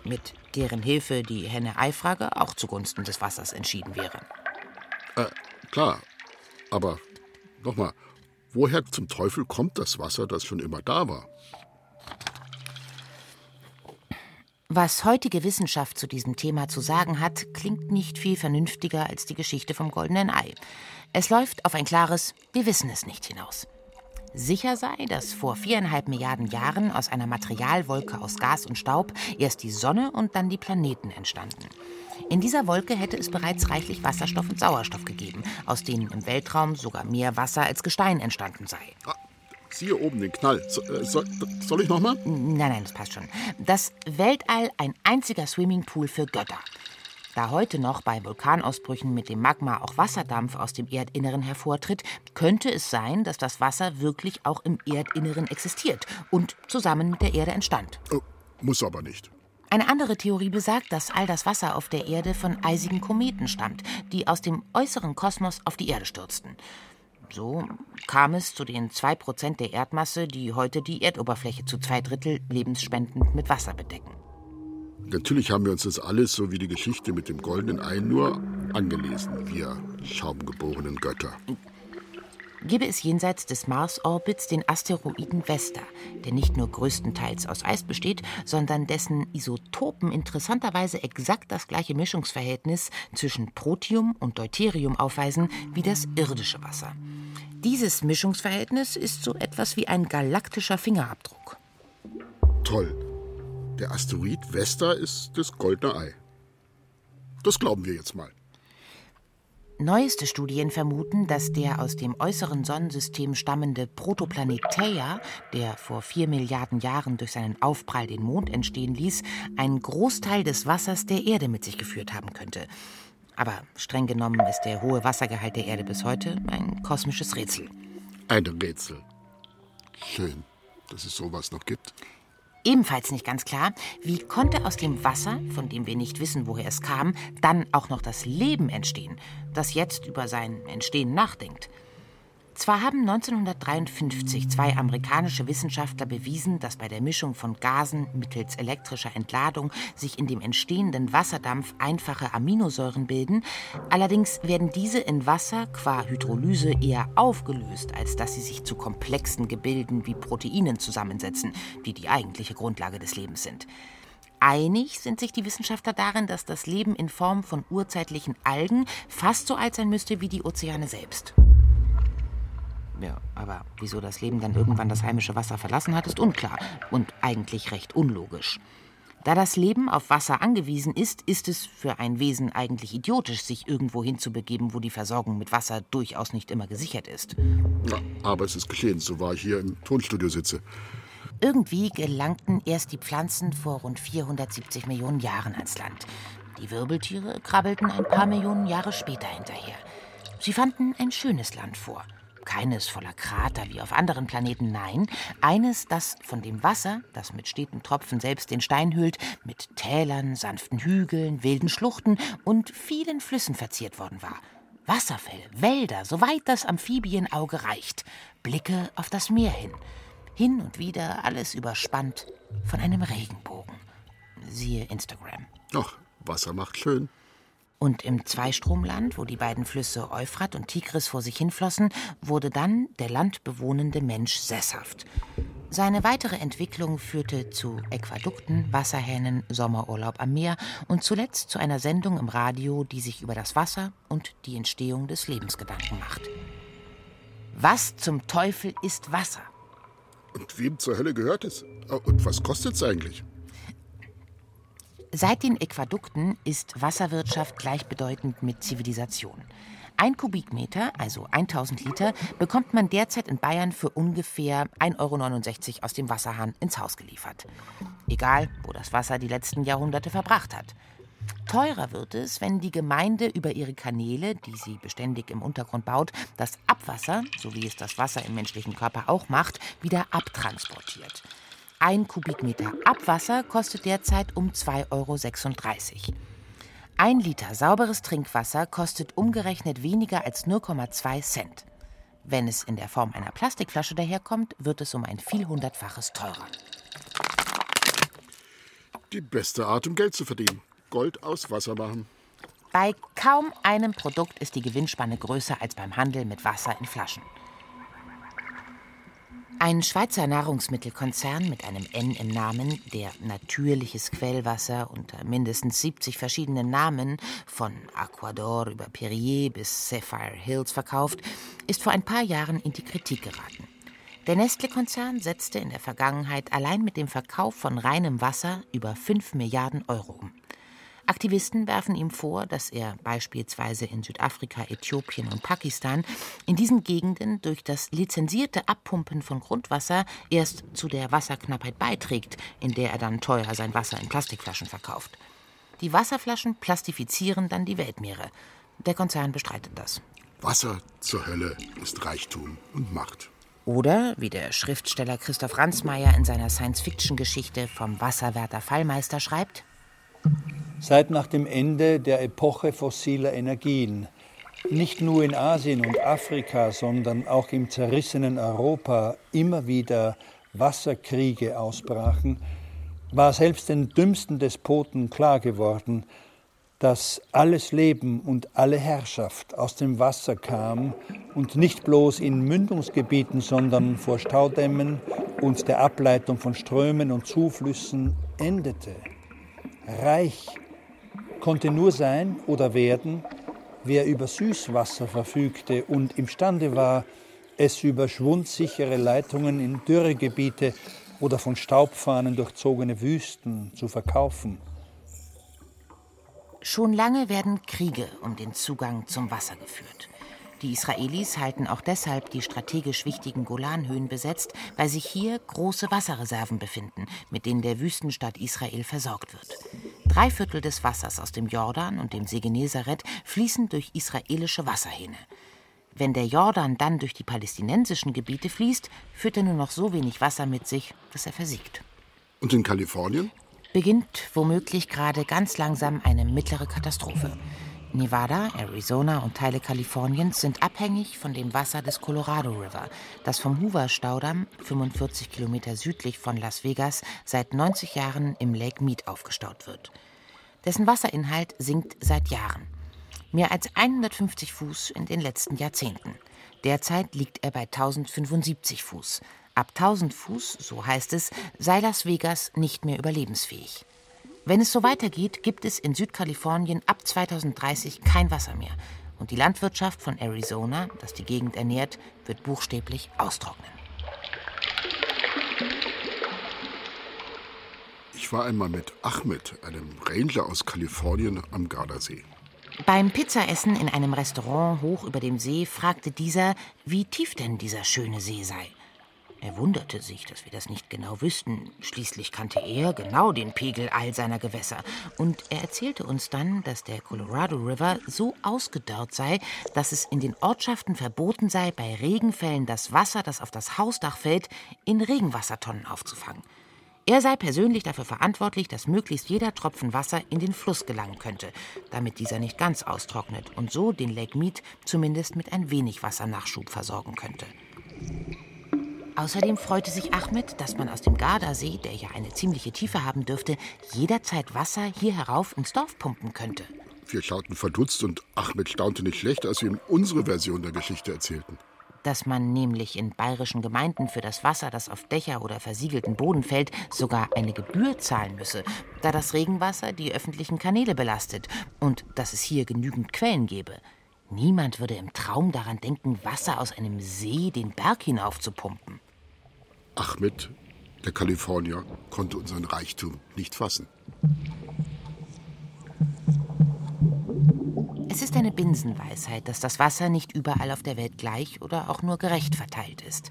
Mit deren Hilfe die Henne-Ei-Frage auch zugunsten des Wassers entschieden wäre.
Äh, Klar, aber nochmal, woher zum Teufel kommt das Wasser, das schon immer da war?
Was heutige Wissenschaft zu diesem Thema zu sagen hat, klingt nicht viel vernünftiger als die Geschichte vom goldenen Ei. Es läuft auf ein klares Wir wissen es nicht hinaus. Sicher sei, dass vor viereinhalb Milliarden Jahren aus einer Materialwolke aus Gas und Staub erst die Sonne und dann die Planeten entstanden. In dieser Wolke hätte es bereits reichlich Wasserstoff und Sauerstoff gegeben, aus denen im Weltraum sogar mehr Wasser als Gestein entstanden sei.
Ah, siehe oben den Knall. So, äh, soll, soll ich nochmal?
Nein, nein, das passt schon. Das Weltall ein einziger Swimmingpool für Götter. Da heute noch bei Vulkanausbrüchen mit dem Magma auch Wasserdampf aus dem Erdinneren hervortritt, könnte es sein, dass das Wasser wirklich auch im Erdinneren existiert und zusammen mit der Erde entstand.
Oh, muss aber nicht.
Eine andere Theorie besagt, dass all das Wasser auf der Erde von eisigen Kometen stammt, die aus dem äußeren Kosmos auf die Erde stürzten. So kam es zu den zwei Prozent der Erdmasse, die heute die Erdoberfläche zu zwei Drittel lebensspendend mit Wasser bedecken.
Natürlich haben wir uns das alles, so wie die Geschichte mit dem goldenen Ei, nur angelesen, wir schaumgeborenen Götter.
Gäbe es jenseits des Mars-Orbits den Asteroiden Vesta, der nicht nur größtenteils aus Eis besteht, sondern dessen Isotopen interessanterweise exakt das gleiche Mischungsverhältnis zwischen Protium und Deuterium aufweisen wie das irdische Wasser. Dieses Mischungsverhältnis ist so etwas wie ein galaktischer Fingerabdruck.
Toll. Der Asteroid Vesta ist das goldene Ei. Das glauben wir jetzt mal.
Neueste Studien vermuten, dass der aus dem äußeren Sonnensystem stammende Protoplanet Theia, der vor vier Milliarden Jahren durch seinen Aufprall den Mond entstehen ließ, einen Großteil des Wassers der Erde mit sich geführt haben könnte. Aber streng genommen ist der hohe Wassergehalt der Erde bis heute ein kosmisches Rätsel.
Ein Rätsel. Schön, dass es sowas noch gibt.
Ebenfalls nicht ganz klar, wie konnte aus dem Wasser, von dem wir nicht wissen, woher es kam, dann auch noch das Leben entstehen, das jetzt über sein Entstehen nachdenkt. Zwar haben 1953 zwei amerikanische Wissenschaftler bewiesen, dass bei der Mischung von Gasen mittels elektrischer Entladung sich in dem entstehenden Wasserdampf einfache Aminosäuren bilden, allerdings werden diese in Wasser qua Hydrolyse eher aufgelöst, als dass sie sich zu komplexen Gebilden wie Proteinen zusammensetzen, die die eigentliche Grundlage des Lebens sind. Einig sind sich die Wissenschaftler darin, dass das Leben in Form von urzeitlichen Algen fast so alt sein müsste wie die Ozeane selbst. Ja, aber wieso das Leben dann irgendwann das heimische Wasser verlassen hat, ist unklar und eigentlich recht unlogisch. Da das Leben auf Wasser angewiesen ist, ist es für ein Wesen eigentlich idiotisch, sich irgendwo hinzubegeben, wo die Versorgung mit Wasser durchaus nicht immer gesichert ist.
Ja, aber es ist geschehen, so war ich hier im Tonstudio sitze.
Irgendwie gelangten erst die Pflanzen vor rund 470 Millionen Jahren ans Land. Die Wirbeltiere krabbelten ein paar Millionen Jahre später hinterher. Sie fanden ein schönes Land vor. Keines voller Krater wie auf anderen Planeten, nein, eines, das von dem Wasser, das mit steten Tropfen selbst den Stein hüllt, mit Tälern, sanften Hügeln, wilden Schluchten und vielen Flüssen verziert worden war. Wasserfälle, Wälder, soweit das Amphibienauge reicht, Blicke auf das Meer hin. Hin und wieder alles überspannt von einem Regenbogen. Siehe Instagram.
Ach, Wasser macht schön.
Und im Zweistromland, wo die beiden Flüsse Euphrat und Tigris vor sich hinflossen, wurde dann der landbewohnende Mensch sesshaft. Seine weitere Entwicklung führte zu Äquadukten, Wasserhähnen, Sommerurlaub am Meer und zuletzt zu einer Sendung im Radio, die sich über das Wasser und die Entstehung des Lebens Gedanken macht. Was zum Teufel ist Wasser?
Und wem zur Hölle gehört es? Und was kostet es eigentlich?
Seit den Äquadukten ist Wasserwirtschaft gleichbedeutend mit Zivilisation. Ein Kubikmeter, also 1000 Liter, bekommt man derzeit in Bayern für ungefähr 1,69 Euro aus dem Wasserhahn ins Haus geliefert. Egal, wo das Wasser die letzten Jahrhunderte verbracht hat. Teurer wird es, wenn die Gemeinde über ihre Kanäle, die sie beständig im Untergrund baut, das Abwasser, so wie es das Wasser im menschlichen Körper auch macht, wieder abtransportiert. Ein Kubikmeter Abwasser kostet derzeit um 2,36 Euro. Ein Liter sauberes Trinkwasser kostet umgerechnet weniger als 0,2 Cent. Wenn es in der Form einer Plastikflasche daherkommt, wird es um ein vielhundertfaches teurer.
Die beste Art, um Geld zu verdienen. Gold aus Wasser machen.
Bei kaum einem Produkt ist die Gewinnspanne größer als beim Handel mit Wasser in Flaschen. Ein Schweizer Nahrungsmittelkonzern mit einem N im Namen, der natürliches Quellwasser unter mindestens 70 verschiedenen Namen von Aquador über Perrier bis Sapphire Hills verkauft, ist vor ein paar Jahren in die Kritik geraten. Der Nestle-Konzern setzte in der Vergangenheit allein mit dem Verkauf von reinem Wasser über 5 Milliarden Euro um. Aktivisten werfen ihm vor, dass er beispielsweise in Südafrika, Äthiopien und Pakistan in diesen Gegenden durch das lizenzierte Abpumpen von Grundwasser erst zu der Wasserknappheit beiträgt, in der er dann teuer sein Wasser in Plastikflaschen verkauft. Die Wasserflaschen plastifizieren dann die Weltmeere. Der Konzern bestreitet das.
Wasser zur Hölle ist Reichtum und Macht.
Oder, wie der Schriftsteller Christoph Ransmayr in seiner Science-Fiction-Geschichte vom Wasserwärter Fallmeister schreibt,
Seit nach dem Ende der Epoche fossiler Energien nicht nur in Asien und Afrika, sondern auch im zerrissenen Europa immer wieder Wasserkriege ausbrachen, war selbst den dümmsten Despoten klar geworden, dass alles Leben und alle Herrschaft aus dem Wasser kam und nicht bloß in Mündungsgebieten, sondern vor Staudämmen und der Ableitung von Strömen und Zuflüssen endete. Reich konnte nur sein oder werden, wer über Süßwasser verfügte und imstande war, es über schwundsichere Leitungen in Dürregebiete oder von Staubfahnen durchzogene Wüsten zu verkaufen.
Schon lange werden Kriege um den Zugang zum Wasser geführt. Die Israelis halten auch deshalb die strategisch wichtigen Golanhöhen besetzt, weil sich hier große Wasserreserven befinden, mit denen der Wüstenstaat Israel versorgt wird. Drei Viertel des Wassers aus dem Jordan und dem See Genezareth fließen durch israelische Wasserhähne. Wenn der Jordan dann durch die palästinensischen Gebiete fließt, führt er nur noch so wenig Wasser mit sich, dass er versiegt.
Und in Kalifornien?
beginnt womöglich gerade ganz langsam eine mittlere Katastrophe. Nevada, Arizona und Teile Kaliforniens sind abhängig von dem Wasser des Colorado River, das vom Hoover-Staudamm, 45 Kilometer südlich von Las Vegas, seit 90 Jahren im Lake Mead aufgestaut wird. Dessen Wasserinhalt sinkt seit Jahren. Mehr als 150 Fuß in den letzten Jahrzehnten. Derzeit liegt er bei 1075 Fuß. Ab 1000 Fuß, so heißt es, sei Las Vegas nicht mehr überlebensfähig. Wenn es so weitergeht, gibt es in Südkalifornien ab 2030 kein Wasser mehr. Und die Landwirtschaft von Arizona, das die Gegend ernährt, wird buchstäblich austrocknen.
Ich war einmal mit Ahmed, einem Ranger aus Kalifornien, am Gardasee.
Beim Pizzaessen in einem Restaurant hoch über dem See fragte dieser, wie tief denn dieser schöne See sei. Er wunderte sich, dass wir das nicht genau wüssten. Schließlich kannte er genau den Pegel all seiner Gewässer. Und er erzählte uns dann, dass der Colorado River so ausgedörrt sei, dass es in den Ortschaften verboten sei, bei Regenfällen das Wasser, das auf das Hausdach fällt, in Regenwassertonnen aufzufangen. Er sei persönlich dafür verantwortlich, dass möglichst jeder Tropfen Wasser in den Fluss gelangen könnte, damit dieser nicht ganz austrocknet und so den Lake Mead zumindest mit ein wenig Wassernachschub versorgen könnte. Außerdem freute sich Ahmed, dass man aus dem Gardasee, der ja eine ziemliche Tiefe haben dürfte, jederzeit Wasser hier herauf ins Dorf pumpen könnte.
Wir schauten verdutzt und Ahmed staunte nicht schlecht, als wir ihm unsere Version der Geschichte erzählten.
Dass man nämlich in bayerischen Gemeinden für das Wasser, das auf Dächer oder versiegelten Boden fällt, sogar eine Gebühr zahlen müsse, da das Regenwasser die öffentlichen Kanäle belastet und dass es hier genügend Quellen gäbe. Niemand würde im Traum daran denken, Wasser aus einem See den Berg hinauf zu pumpen.
Ahmed, der Kalifornier, konnte unseren Reichtum nicht fassen.
Es ist eine Binsenweisheit, dass das Wasser nicht überall auf der Welt gleich oder auch nur gerecht verteilt ist.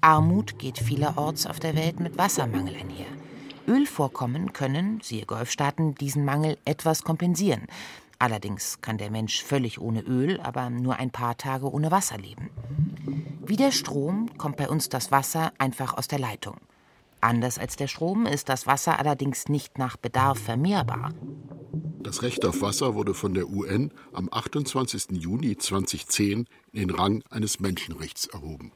Armut geht vielerorts auf der Welt mit Wassermangel einher. Ölvorkommen können, siehe Golfstaaten, diesen Mangel etwas kompensieren. Allerdings kann der Mensch völlig ohne Öl, aber nur ein paar Tage ohne Wasser leben. Wie der Strom kommt bei uns das Wasser einfach aus der Leitung. Anders als der Strom ist das Wasser allerdings nicht nach Bedarf vermehrbar.
Das Recht auf Wasser wurde von der UN am 28. Juni 2010 in den Rang eines Menschenrechts erhoben.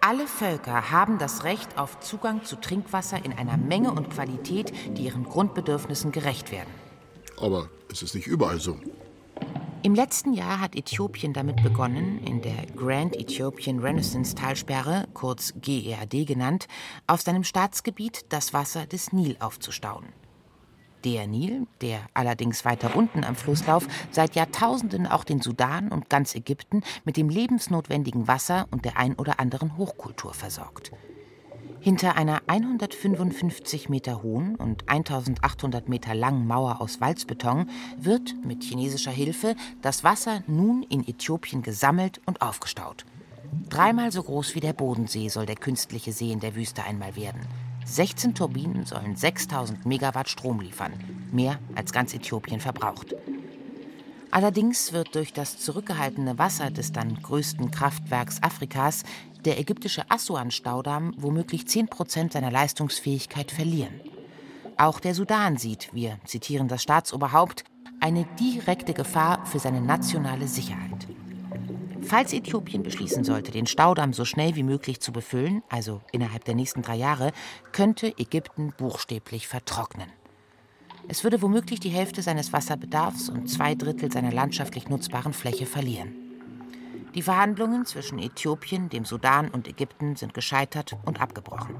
Alle Völker haben das Recht auf Zugang zu Trinkwasser in einer Menge und Qualität, die ihren Grundbedürfnissen gerecht werden.
Aber es ist nicht überall so.
Im letzten Jahr hat Äthiopien damit begonnen, in der Grand Ethiopian Renaissance Talsperre, kurz GERD genannt, auf seinem Staatsgebiet das Wasser des Nil aufzustauen. Der Nil, der allerdings weiter unten am Flusslauf seit Jahrtausenden auch den Sudan und ganz Ägypten mit dem lebensnotwendigen Wasser und der ein oder anderen Hochkultur versorgt. Hinter einer 155 Meter hohen und 1800 Meter langen Mauer aus Walzbeton wird mit chinesischer Hilfe das Wasser nun in Äthiopien gesammelt und aufgestaut. Dreimal so groß wie der Bodensee soll der künstliche See in der Wüste einmal werden. 16 Turbinen sollen 6000 Megawatt Strom liefern, mehr als ganz Äthiopien verbraucht. Allerdings wird durch das zurückgehaltene Wasser des dann größten Kraftwerks Afrikas der ägyptische Assuan-Staudamm womöglich 10 Prozent seiner Leistungsfähigkeit verlieren. Auch der Sudan sieht, wir zitieren das Staatsoberhaupt, eine direkte Gefahr für seine nationale Sicherheit. Falls Äthiopien beschließen sollte, den Staudamm so schnell wie möglich zu befüllen, also innerhalb der nächsten drei Jahre, könnte Ägypten buchstäblich vertrocknen. Es würde womöglich die Hälfte seines Wasserbedarfs und zwei Drittel seiner landschaftlich nutzbaren Fläche verlieren. Die Verhandlungen zwischen Äthiopien, dem Sudan und Ägypten sind gescheitert und abgebrochen.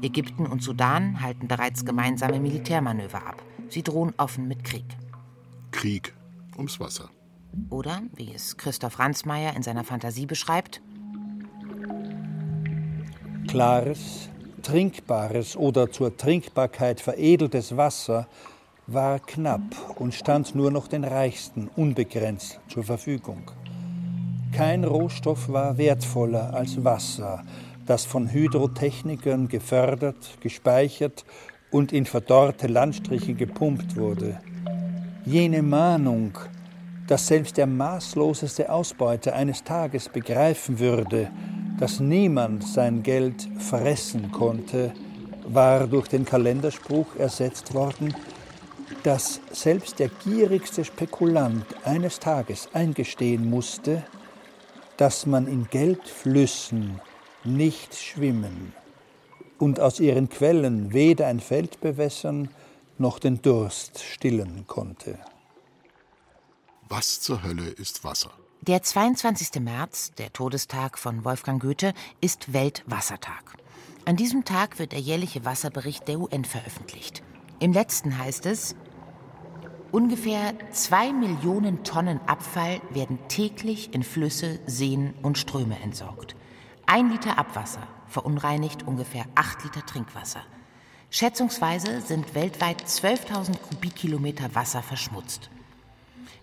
Ägypten und Sudan halten bereits gemeinsame Militärmanöver ab. Sie drohen offen mit Krieg.
Krieg ums Wasser.
Oder, wie es Christoph Ransmayr in seiner Fantasie beschreibt,
klares, trinkbares oder zur Trinkbarkeit veredeltes Wasser war knapp und stand nur noch den Reichsten unbegrenzt zur Verfügung. Kein Rohstoff war wertvoller als Wasser, das von Hydrotechnikern gefördert, gespeichert und in verdorrte Landstriche gepumpt wurde. Jene Mahnung, dass selbst der maßloseste Ausbeuter eines Tages begreifen würde, dass niemand sein Geld fressen konnte, war durch den Kalenderspruch ersetzt worden, dass selbst der gierigste Spekulant eines Tages eingestehen musste, dass man in Geldflüssen nicht schwimmen und aus ihren Quellen weder ein Feld bewässern noch den Durst stillen konnte.
Was zur Hölle ist Wasser?
Der 22. März, der Todestag von Wolfgang Goethe, ist Weltwassertag. An diesem Tag wird der jährliche Wasserbericht der UN veröffentlicht. Im letzten heißt es, ungefähr zwei Millionen Tonnen Abfall werden täglich in Flüsse, Seen und Ströme entsorgt. Ein Liter Abwasser verunreinigt ungefähr acht Liter Trinkwasser. Schätzungsweise sind weltweit 12.000 Kubikkilometer Wasser verschmutzt.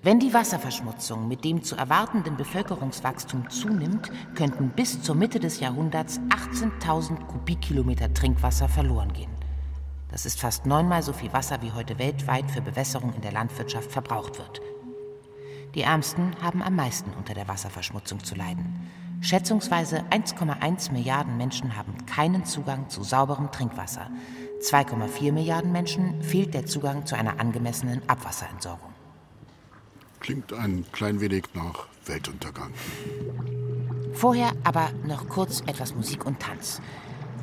Wenn die Wasserverschmutzung mit dem zu erwartenden Bevölkerungswachstum zunimmt, könnten bis zur Mitte des Jahrhunderts 18.000 Kubikkilometer Trinkwasser verloren gehen. Das ist fast neunmal so viel Wasser, wie heute weltweit für Bewässerung in der Landwirtschaft verbraucht wird. Die Ärmsten haben am meisten unter der Wasserverschmutzung zu leiden. Schätzungsweise 1,1 Milliarden Menschen haben keinen Zugang zu sauberem Trinkwasser. 2,4 Milliarden Menschen fehlt der Zugang zu einer angemessenen Abwasserentsorgung.
Klingt ein klein wenig nach Weltuntergang.
Vorher aber noch kurz etwas Musik und Tanz.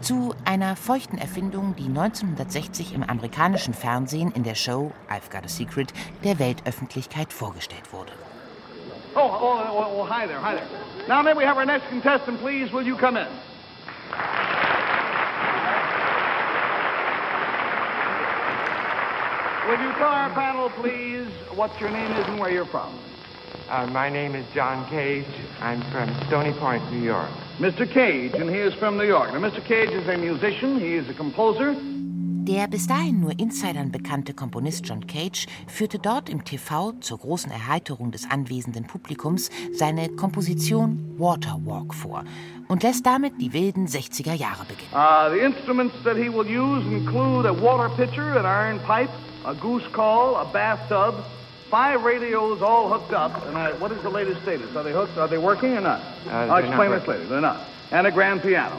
Zu einer feuchten Erfindung, die 1960 im amerikanischen Fernsehen in der Show I've Got a Secret der Weltöffentlichkeit vorgestellt wurde.
Oh, oh, oh, oh, hi there, hi there. Now may we have our next contestant, please? Will you come in? Will you tell our panel, please, what your name is and where you're from?
Uh, my name is John Cage. I'm from Stony Point, New York.
Mr. Cage, and he is from New York. Now, Mr. Cage is a musician, he is a composer.
Der bis dahin nur Insidern bekannte Komponist John Cage führte dort im TV zur großen Erheiterung des anwesenden Publikums seine Komposition Waterwalk vor und lässt damit die wilden 60er Jahre beginnen.
Uh, the instruments that he will use include a water pitcher, an iron pipe, a goose call, a bathtub, five radios all hooked up. And I, what is the latest status? Are they hooked? Are they working or not?
Uh,
I'll explain this later. They're not. And a grand piano.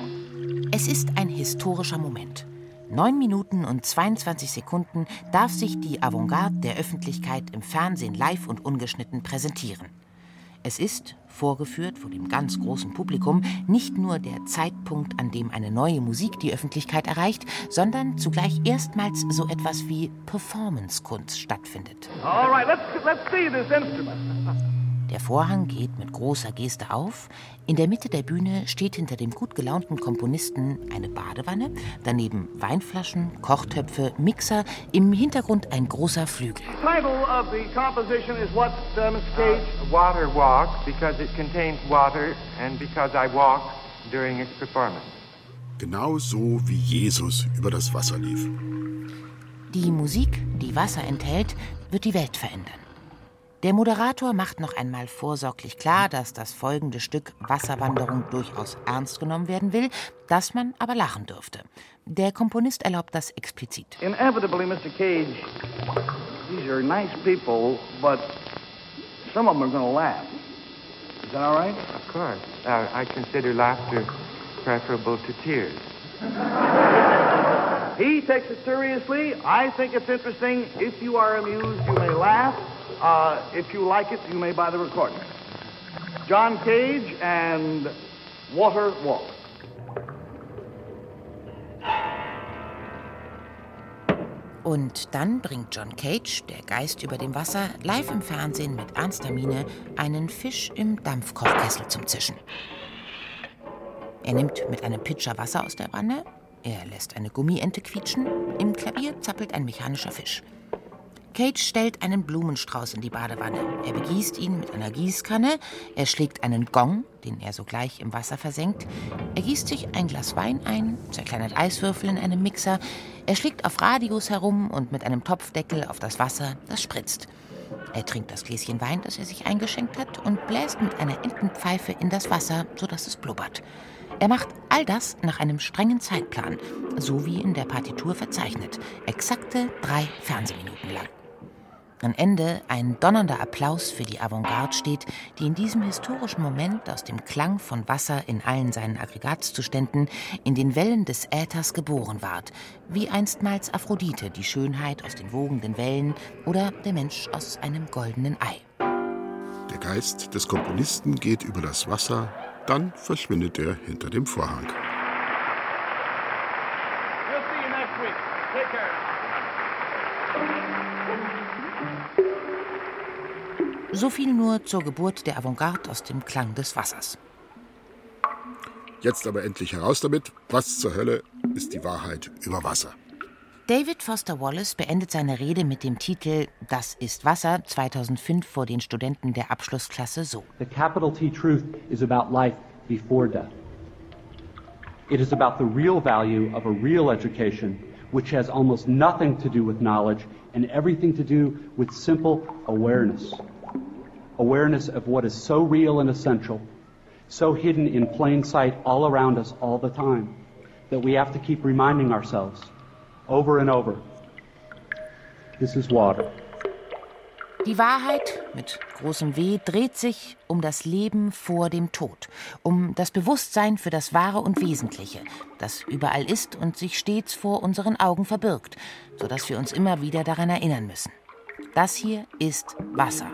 Es ist ein historischer Moment. Neun Minuten und 22 Sekunden darf sich die Avantgarde der Öffentlichkeit im Fernsehen live und ungeschnitten präsentieren. Es ist, vorgeführt vor dem ganz großen Publikum, nicht nur der Zeitpunkt, an dem eine neue Musik die Öffentlichkeit erreicht, sondern zugleich erstmals so etwas wie Performancekunst stattfindet.
All right, let's, let's see this instrument.
Der Vorhang geht mit großer Geste auf. In der Mitte der Bühne steht hinter dem gut gelaunten Komponisten eine Badewanne, daneben Weinflaschen, Kochtöpfe, Mixer, im Hintergrund ein großer Flügel.
Title of the composition is what, Mr. Cage?
Water Walk because it contains water and because I walked during its performance.
Genau so wie Jesus über das Wasser lief.
Die Musik, die Wasser enthält, wird die Welt verändern. Der Moderator macht noch einmal vorsorglich klar, dass das folgende Stück Wasserwanderung durchaus ernst genommen werden will, dass man aber lachen dürfte. Der Komponist erlaubt das explizit.
Inevitably, Mr. Cage, these are nice people, but some of them are going to laugh. Is that all right?
Of course. Uh, I consider laughter preferable to tears.
He takes it seriously. I think it's interesting. If you are amused, you may laugh. Uh, if you like it, you may buy the recording. John Cage and Water Walk.
Und dann bringt John Cage, der Geist über dem Wasser, live im Fernsehen mit ernster Miene einen Fisch im Dampfkochkessel zum Zischen. Er nimmt mit einem Pitcher Wasser aus der Wanne, er lässt eine Gummiente quietschen, im Klavier zappelt ein mechanischer Fisch. Cage stellt einen Blumenstrauß in die Badewanne. Er begießt ihn mit einer Gießkanne. Er schlägt einen Gong, den er sogleich im Wasser versenkt. Er gießt sich ein Glas Wein ein, zerkleinert Eiswürfel in einem Mixer. Er schlägt auf Radios herum und mit einem Topfdeckel auf das Wasser, das spritzt. Er trinkt das Gläschen Wein, das er sich eingeschenkt hat, und bläst mit einer Entenpfeife in das Wasser, sodass es blubbert. Er macht all das nach einem strengen Zeitplan, so wie in der Partitur verzeichnet. Exakte drei Fernsehminuten lang. Am Ende ein donnernder Applaus für die Avantgarde steht, die in diesem historischen Moment aus dem Klang von Wasser in allen seinen Aggregatzuständen in den Wellen des Äthers geboren ward, wie einstmals Aphrodite die Schönheit aus den wogenden Wellen oder der Mensch aus einem goldenen Ei.
Der Geist des Komponisten geht über das Wasser, dann verschwindet er hinter dem Vorhang.
So viel nur zur Geburt der Avantgarde aus dem Klang des Wassers.
Jetzt aber endlich heraus damit, was zur Hölle ist die Wahrheit über Wasser.
David Foster Wallace beendet seine Rede mit dem Titel Das ist Wasser 2005 vor den Studenten der Abschlussklasse so.
The capital T truth is about life before death. It is about the real value of a real education, which has almost nothing to do with knowledge and everything to do with simple awareness. Awareness of what is so real and essential, so hidden in plain sight all around us all the time, that we have to keep reminding ourselves over and over this is water.
Die Wahrheit mit großem W dreht sich um das Leben vor dem Tod, um das Bewusstsein für das Wahre und Wesentliche, das überall ist und sich stets vor unseren Augen verbirgt, sodass wir uns immer wieder daran erinnern müssen. Das hier ist Wasser.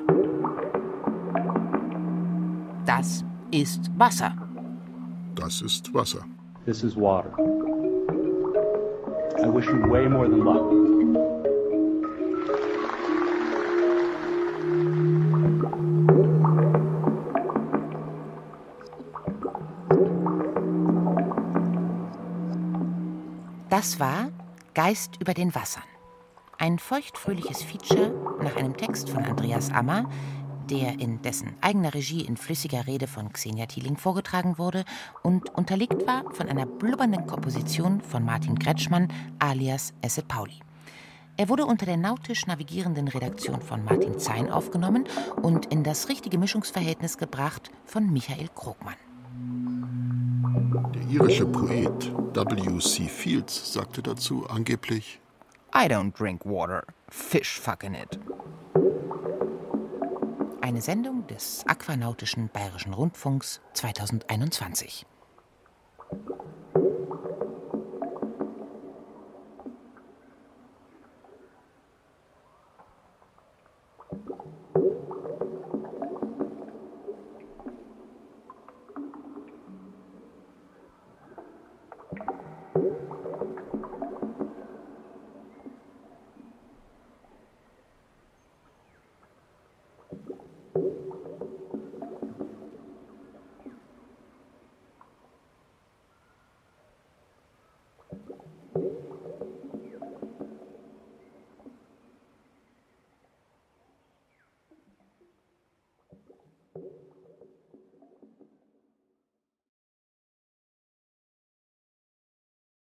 Das ist Wasser.
Das ist Wasser.
This is water. I wish you way more than luck.
Das war Geist über den Wassern. Ein feuchtfröhliches Feature nach einem Text von Andreas Ammer, der in dessen eigener Regie in flüssiger Rede von Xenia Thieling vorgetragen wurde und unterlegt war von einer blubbernden Komposition von Martin Kretschmann alias Esse Pauli. Er wurde unter der nautisch navigierenden Redaktion von Martin Zein aufgenommen und in das richtige Mischungsverhältnis gebracht von Michael Krogmann.
Der irische Poet W.C. Fields sagte dazu angeblich:
I don't drink water, fish fuck in it.
Eine Sendung des Aquanautischen Bayerischen Rundfunks 2021.